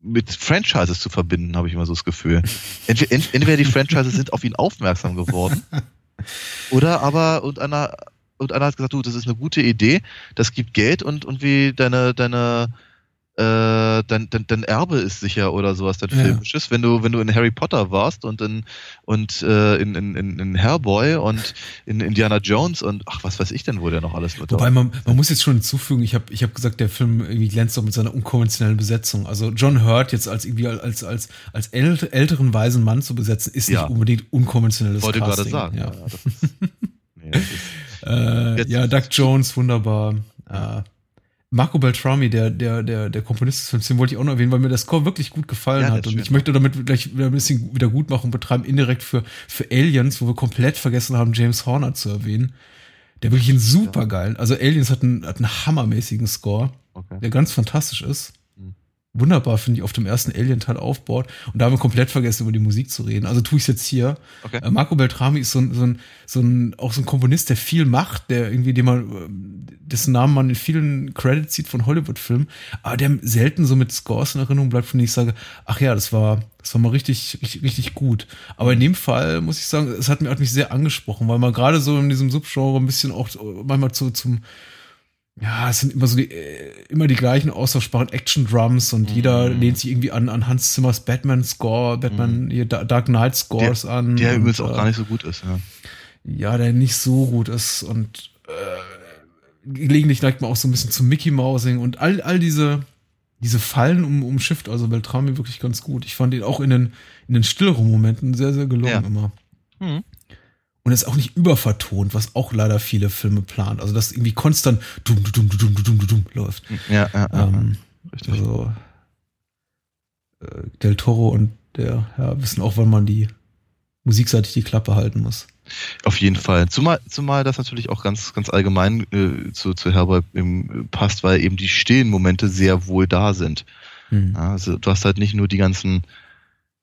mit Franchises zu verbinden, habe ich immer so das Gefühl. Entweder, entweder die Franchises sind auf ihn aufmerksam geworden, oder aber und einer und einer hat gesagt, du, das ist eine gute Idee, das gibt Geld und und wie deine deine äh, dein, dein, dein Erbe ist sicher oder sowas, dein ja. filmisches. Wenn du, wenn du in Harry Potter warst und in, und, äh, in, in, in Hellboy und in Indiana Jones und ach, was weiß ich denn, wo der noch alles wird. Wobei man, man muss jetzt schon hinzufügen, ich habe ich hab gesagt, der Film irgendwie glänzt auch mit seiner unkonventionellen Besetzung. Also John Hurt jetzt als irgendwie als, als, als älteren weisen Mann zu besetzen, ist ja. nicht unbedingt unkonventionelles Wollte Casting. gerade sagen. Ja, ja, ist, nee, ist, äh, ja Doug Jones, wunderbar. Äh, Marco Beltrami, der, der, der, der Komponist des Films, den wollte ich auch noch erwähnen, weil mir der Score wirklich gut gefallen ja, hat. Und ich möchte damit gleich wieder ein bisschen Wiedergutmachung betreiben, indirekt für, für Aliens, wo wir komplett vergessen haben, James Horner zu erwähnen. Der wirklich einen super geilen, also Aliens hat einen, hat einen hammermäßigen Score, okay. der ganz fantastisch ist wunderbar, finde ich, auf dem ersten Alien-Teil aufbaut. Und da haben wir komplett vergessen, über die Musik zu reden. Also tue ich es jetzt hier. Okay. Äh, Marco Beltrami ist so ein, so ein, so ein, auch so ein Komponist, der viel macht, der irgendwie, den man, äh, dessen Namen man in vielen Credits sieht von Hollywood-Filmen, aber der selten so mit Scores in Erinnerung bleibt, von denen ich sage, ach ja, das war, das war mal richtig, richtig, richtig gut. Aber in dem Fall muss ich sagen, es hat, mir, hat mich sehr angesprochen, weil man gerade so in diesem Subgenre ein bisschen auch manchmal zu, zum, ja, es sind immer so die, äh, immer die gleichen austauschbaren Action-Drums und mm. jeder lehnt sich irgendwie an, an Hans Zimmers Batman-Score, Batman, hier Dark Knight-Scores an. Der übrigens auch äh, gar nicht so gut ist, ja. Ja, der nicht so gut ist und äh, gelegentlich neigt man auch so ein bisschen zum Mickey Mousing und all, all diese, diese Fallen um, um Shift, also Beltrami wirklich ganz gut. Ich fand ihn auch in den, in den stilleren Momenten sehr, sehr gelungen ja. immer. Mhm. Und es ist auch nicht übervertont, was auch leider viele Filme plant. Also, dass irgendwie konstant dum, dum, dum, dum, dum, dum läuft. Ja, ja, ja. Ähm, richtig. also, äh, Del Toro und der ja, wissen auch, wann man die musikseitig die Klappe halten muss. Auf jeden Fall. Zumal, zumal das natürlich auch ganz, ganz allgemein äh, zu, zu Herbert ähm, passt, weil eben die stillen Momente sehr wohl da sind. Hm. Ja, also du hast halt nicht nur die ganzen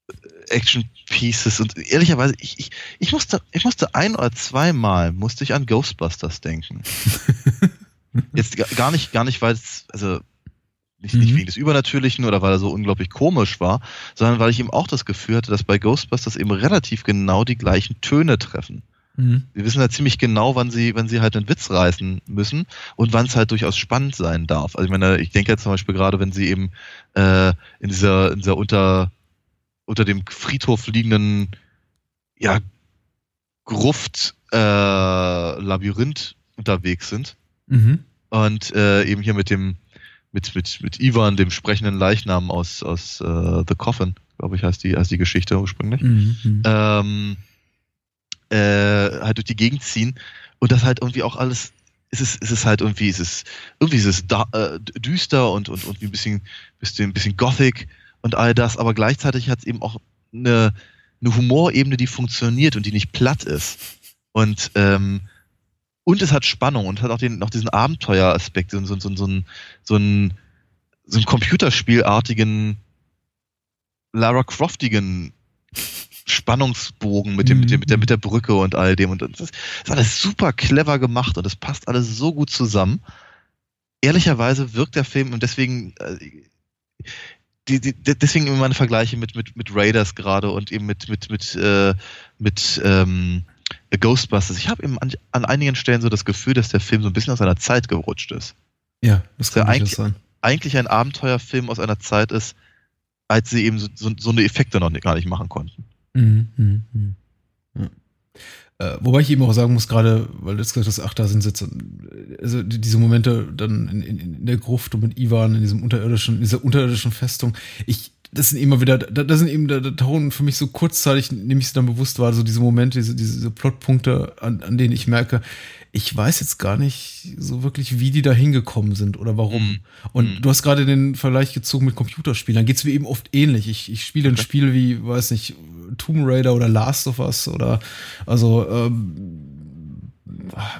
äh, Action Pieces und ehrlicherweise, ich, ich, ich musste, ich musste ein oder zweimal musste ich an Ghostbusters denken. Jetzt ga- gar nicht, gar nicht, weil es, also nicht, nicht Mhm. wegen des Übernatürlichen oder weil er so unglaublich komisch war, sondern weil ich eben auch das Gefühl hatte, dass bei Ghostbusters eben relativ genau die gleichen Töne treffen. Mhm. Sie wissen halt ziemlich genau, wann sie, wann sie halt einen Witz reißen müssen und wann es halt durchaus spannend sein darf. Also ich meine, ich denke jetzt zum Beispiel gerade, wenn sie eben äh, in dieser, in dieser unter, unter dem Friedhof liegenden, ja, Gruft, äh, Labyrinth unterwegs sind Mhm. und äh, eben hier mit dem, mit, mit, mit Ivan, dem sprechenden Leichnam aus, aus äh, The Coffin, glaube ich, heißt die, heißt die Geschichte ursprünglich Mhm. Mhm. ähm, äh, halt durch die Gegend ziehen und das halt irgendwie auch alles es ist, es ist halt irgendwie, es ist, irgendwie ist es da, äh, düster und, und, und ein bisschen, bisschen, bisschen gothic und all das, aber gleichzeitig hat es eben auch eine, eine Humorebene, die funktioniert und die nicht platt ist. Und, ähm, und es hat Spannung und hat auch, den, auch diesen Abenteueraspekt, so, so, so, so, ein, so, ein, so einen computerspielartigen, Lara Croftigen Spannungsbogen mit, dem, mit, dem, mit, der, mit der Brücke und all dem. Und das ist, das alles super clever gemacht und es passt alles so gut zusammen. Ehrlicherweise wirkt der Film und deswegen, äh, die, die, deswegen immer meine Vergleiche mit, mit, mit Raiders gerade und eben mit, mit, mit, äh, mit ähm, Ghostbusters. Ich habe eben an, an einigen Stellen so das Gefühl, dass der Film so ein bisschen aus seiner Zeit gerutscht ist. Ja, das Ja, kann eigentlich- sein. Eigentlich ein Abenteuerfilm aus einer Zeit ist, als sie eben so, so, so eine Effekte noch nicht, gar nicht machen konnten. Mhm, mhm, mhm. Ja. Äh, wobei ich eben auch sagen muss, gerade, weil jetzt gesagt hast, ach, da sind jetzt, also die, diese Momente dann in, in, in der Gruft und mit Ivan in diesem unterirdischen, in dieser unterirdischen Festung, ich, das sind immer wieder, da, da sind eben, da, da tauchen für mich so kurzzeitig, nehme ich es dann bewusst wahr, so diese Momente, diese, diese Plotpunkte, an, an denen ich merke, ich weiß jetzt gar nicht so wirklich, wie die da hingekommen sind oder warum. Mhm. Und Mhm. du hast gerade den Vergleich gezogen mit Computerspielen. Dann geht's mir eben oft ähnlich. Ich, ich spiele ein. Spiel wie, weiß nicht, Tomb Raider oder Last of Us oder also ähm,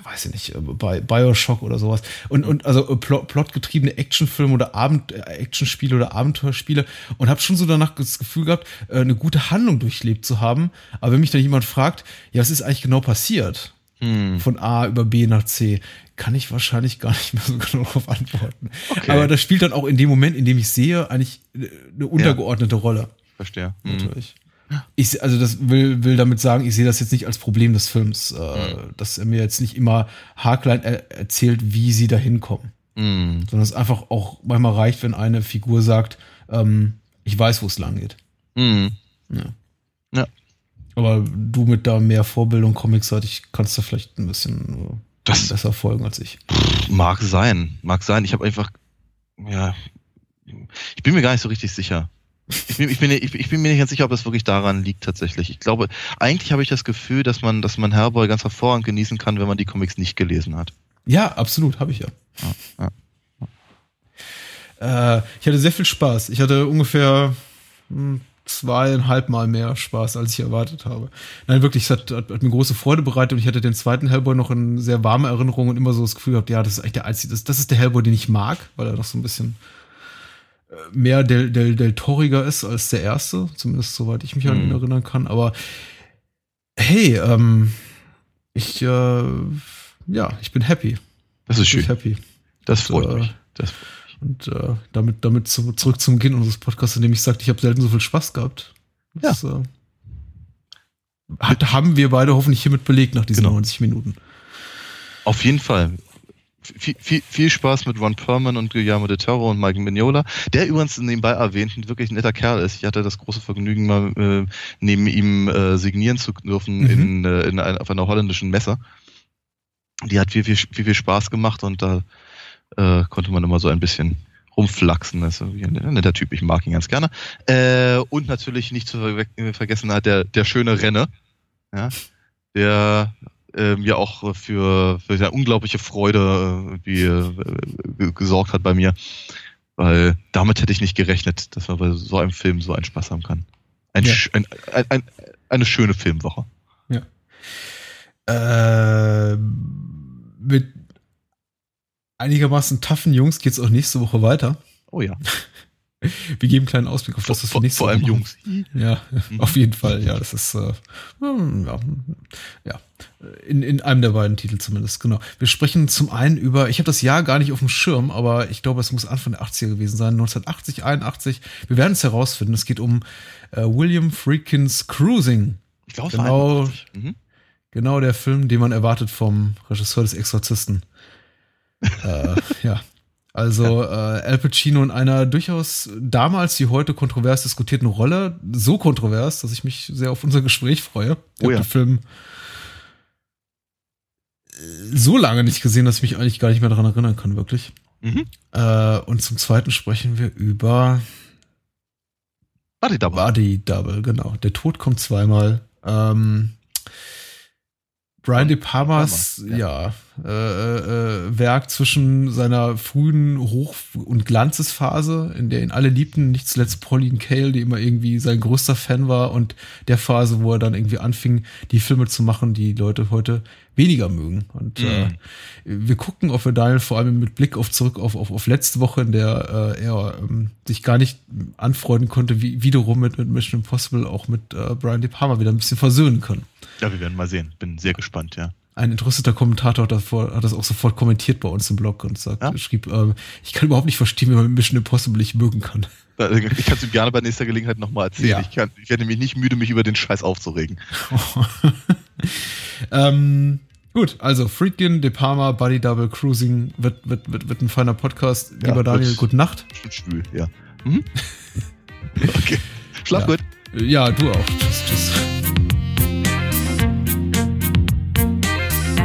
weiß ich nicht, äh, bei Bioshock oder sowas. Und, und also äh, Plot, plotgetriebene Actionfilme oder Abend, äh, Actionspiele oder Abenteuerspiele und habe schon so danach das Gefühl gehabt, eine gute Handlung durchlebt zu haben. Aber wenn mich dann jemand fragt, ja, was ist eigentlich genau passiert? Hm. von A über B nach C, kann ich wahrscheinlich gar nicht mehr so genau darauf antworten. Okay. Aber das spielt dann auch in dem Moment, in dem ich sehe, eigentlich eine untergeordnete Rolle. Verstehe. Hm. Natürlich. Ich, also das will, will damit sagen, ich sehe das jetzt nicht als Problem des Films, äh, Mhm. dass er mir jetzt nicht immer haarklein er erzählt, wie sie da hinkommen, Hm. sondern es einfach auch manchmal reicht, wenn eine Figur sagt, ähm, ich weiß, wo es lang geht. Hm. Ja. Ja. Aber du mit da mehr Vorbildung comicseitig kannst du vielleicht ein bisschen äh, Das- besser folgen als ich. Mag sein, mag sein. Ich habe einfach, ja, ich bin mir gar nicht so richtig sicher. Ich bin, ich, bin, ich, bin mir nicht ganz sicher, ob das wirklich daran liegt tatsächlich. Ich glaube, eigentlich habe ich das Gefühl, dass man, dass man Hellboy ganz hervorragend genießen kann, wenn man die Comics nicht gelesen hat. Ja, absolut, habe ich ja. Ja, Äh, ich hatte sehr viel Spaß. Ich hatte ungefähr hm, zweieinhalb Mal mehr Spaß, als ich erwartet habe. Nein, wirklich, es hat, hat, hat mir große Freude bereitet und ich hatte den zweiten Hellboy noch in sehr warme Erinnerung und immer so das Gefühl gehabt, ja, das ist eigentlich der einzige, das, das ist der Hellboy, den ich mag, weil er noch so ein bisschen mehr del, del, del Toriger ist als der erste, zumindest soweit ich mich an ihn Mhm. erinnern kann. Aber hey, ähm, ich, äh, ja, ich bin happy. Das ist Ich bin schön. happy. Das freut äh, mich. Das, Und äh, damit, damit zu, zurück zum Beginn unseres Podcasts, in dem ich sagte, ich habe selten so viel Spaß gehabt. Das, äh, hat, haben wir beide hoffentlich hiermit belegt nach diesen Genau. 90 Minuten. auf jeden Fall. Viel, viel, viel Spaß mit Ron Perlman und Guillermo de Toro und Mike Mignola, der übrigens nebenbei erwähnt ein wirklich netter Kerl ist. Ich hatte das große Vergnügen, mal äh, neben ihm äh, signieren zu dürfen Mhm. in, äh, in einer, auf einer holländischen Messe. Die hat viel, viel, viel, viel Spaß gemacht und da äh, konnte man immer so ein bisschen rumflachsen. Das ist ein netter Typ, ich mag ihn ganz gerne. Äh, und natürlich nicht zu verwe- vergessen hat der, der schöne Renne. Ja? der äh, mir auch für, für eine unglaubliche Freude äh, äh, gesorgt hat bei mir. Weil damit hätte ich nicht gerechnet, dass man bei so einem Film so einen Spaß haben kann. Ein, ja. ein, ein, ein, eine schöne Filmwoche. Ja. Äh, mit einigermaßen taffen Jungs geht es auch nächste Woche weiter. Oh ja. Wir geben einen kleinen Ausblick auf das, was wir nächste Woche Vor allem Jungs. Ja, mhm. auf jeden Fall. Ja, das ist äh, ja, ja. In, in einem der beiden Titel zumindest, genau. Wir sprechen zum einen über, ich habe das Jahr gar nicht auf dem Schirm, aber ich glaube, es muss Anfang der 80er gewesen sein, 1980, 81. Wir werden es herausfinden. Es geht um äh, William Friedkins Cruising. Ich glaube, genau, mhm. genau der Film, den man erwartet vom Regisseur des Exorzisten. äh, ja. Also äh, Al Pacino in einer durchaus damals wie heute kontrovers diskutierten Rolle, so kontrovers, dass ich mich sehr auf unser Gespräch freue. Ich oh ja. den Film äh, so lange nicht gesehen, dass ich mich eigentlich gar nicht mehr daran erinnern kann, wirklich. Mhm. Äh, und zum Zweiten sprechen wir über Body Double. Body Double, genau. Der Tod kommt zweimal. Ähm, Brian De Palmas, ja, ja äh, äh, Werk zwischen seiner frühen Hoch- und Glanzesphase, in der ihn alle liebten, nicht zuletzt Pauline Kael, die immer irgendwie sein größter Fan war, und der Phase, wo er dann irgendwie anfing, die Filme zu machen, die Leute heute weniger mögen. Und mhm. äh, wir gucken, ob wir Daniel vor allem mit Blick auf zurück auf, auf, auf letzte Woche, in der äh, er ähm, sich gar nicht anfreunden konnte, wie wiederum mit, mit Mission Impossible auch mit äh, Brian De Palma wieder ein bisschen versöhnen können. Ja, wir werden mal sehen. Bin sehr gespannt, ja. Ein interessierter Kommentator hat, davor, hat das auch sofort kommentiert bei uns im Blog und sagt, ja? schrieb, äh, ich kann überhaupt nicht verstehen, wie man Mission Impossible nicht mögen kann. Ich kann es ihm gerne bei nächster Gelegenheit nochmal erzählen. Ja. Ich, kann, ich werde mich nicht müde, mich über den Scheiß aufzuregen. ähm, gut, also Freakin, De Palma, Buddy Double, Cruising wird, wird, wird, wird ein feiner Podcast. Ja, Lieber Daniel, gute Nacht. Schon schwül, ja. Mhm. okay. Schlaf ja. gut. Ja, du auch. Tschüss, tschüss.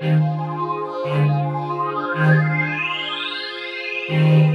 thank you.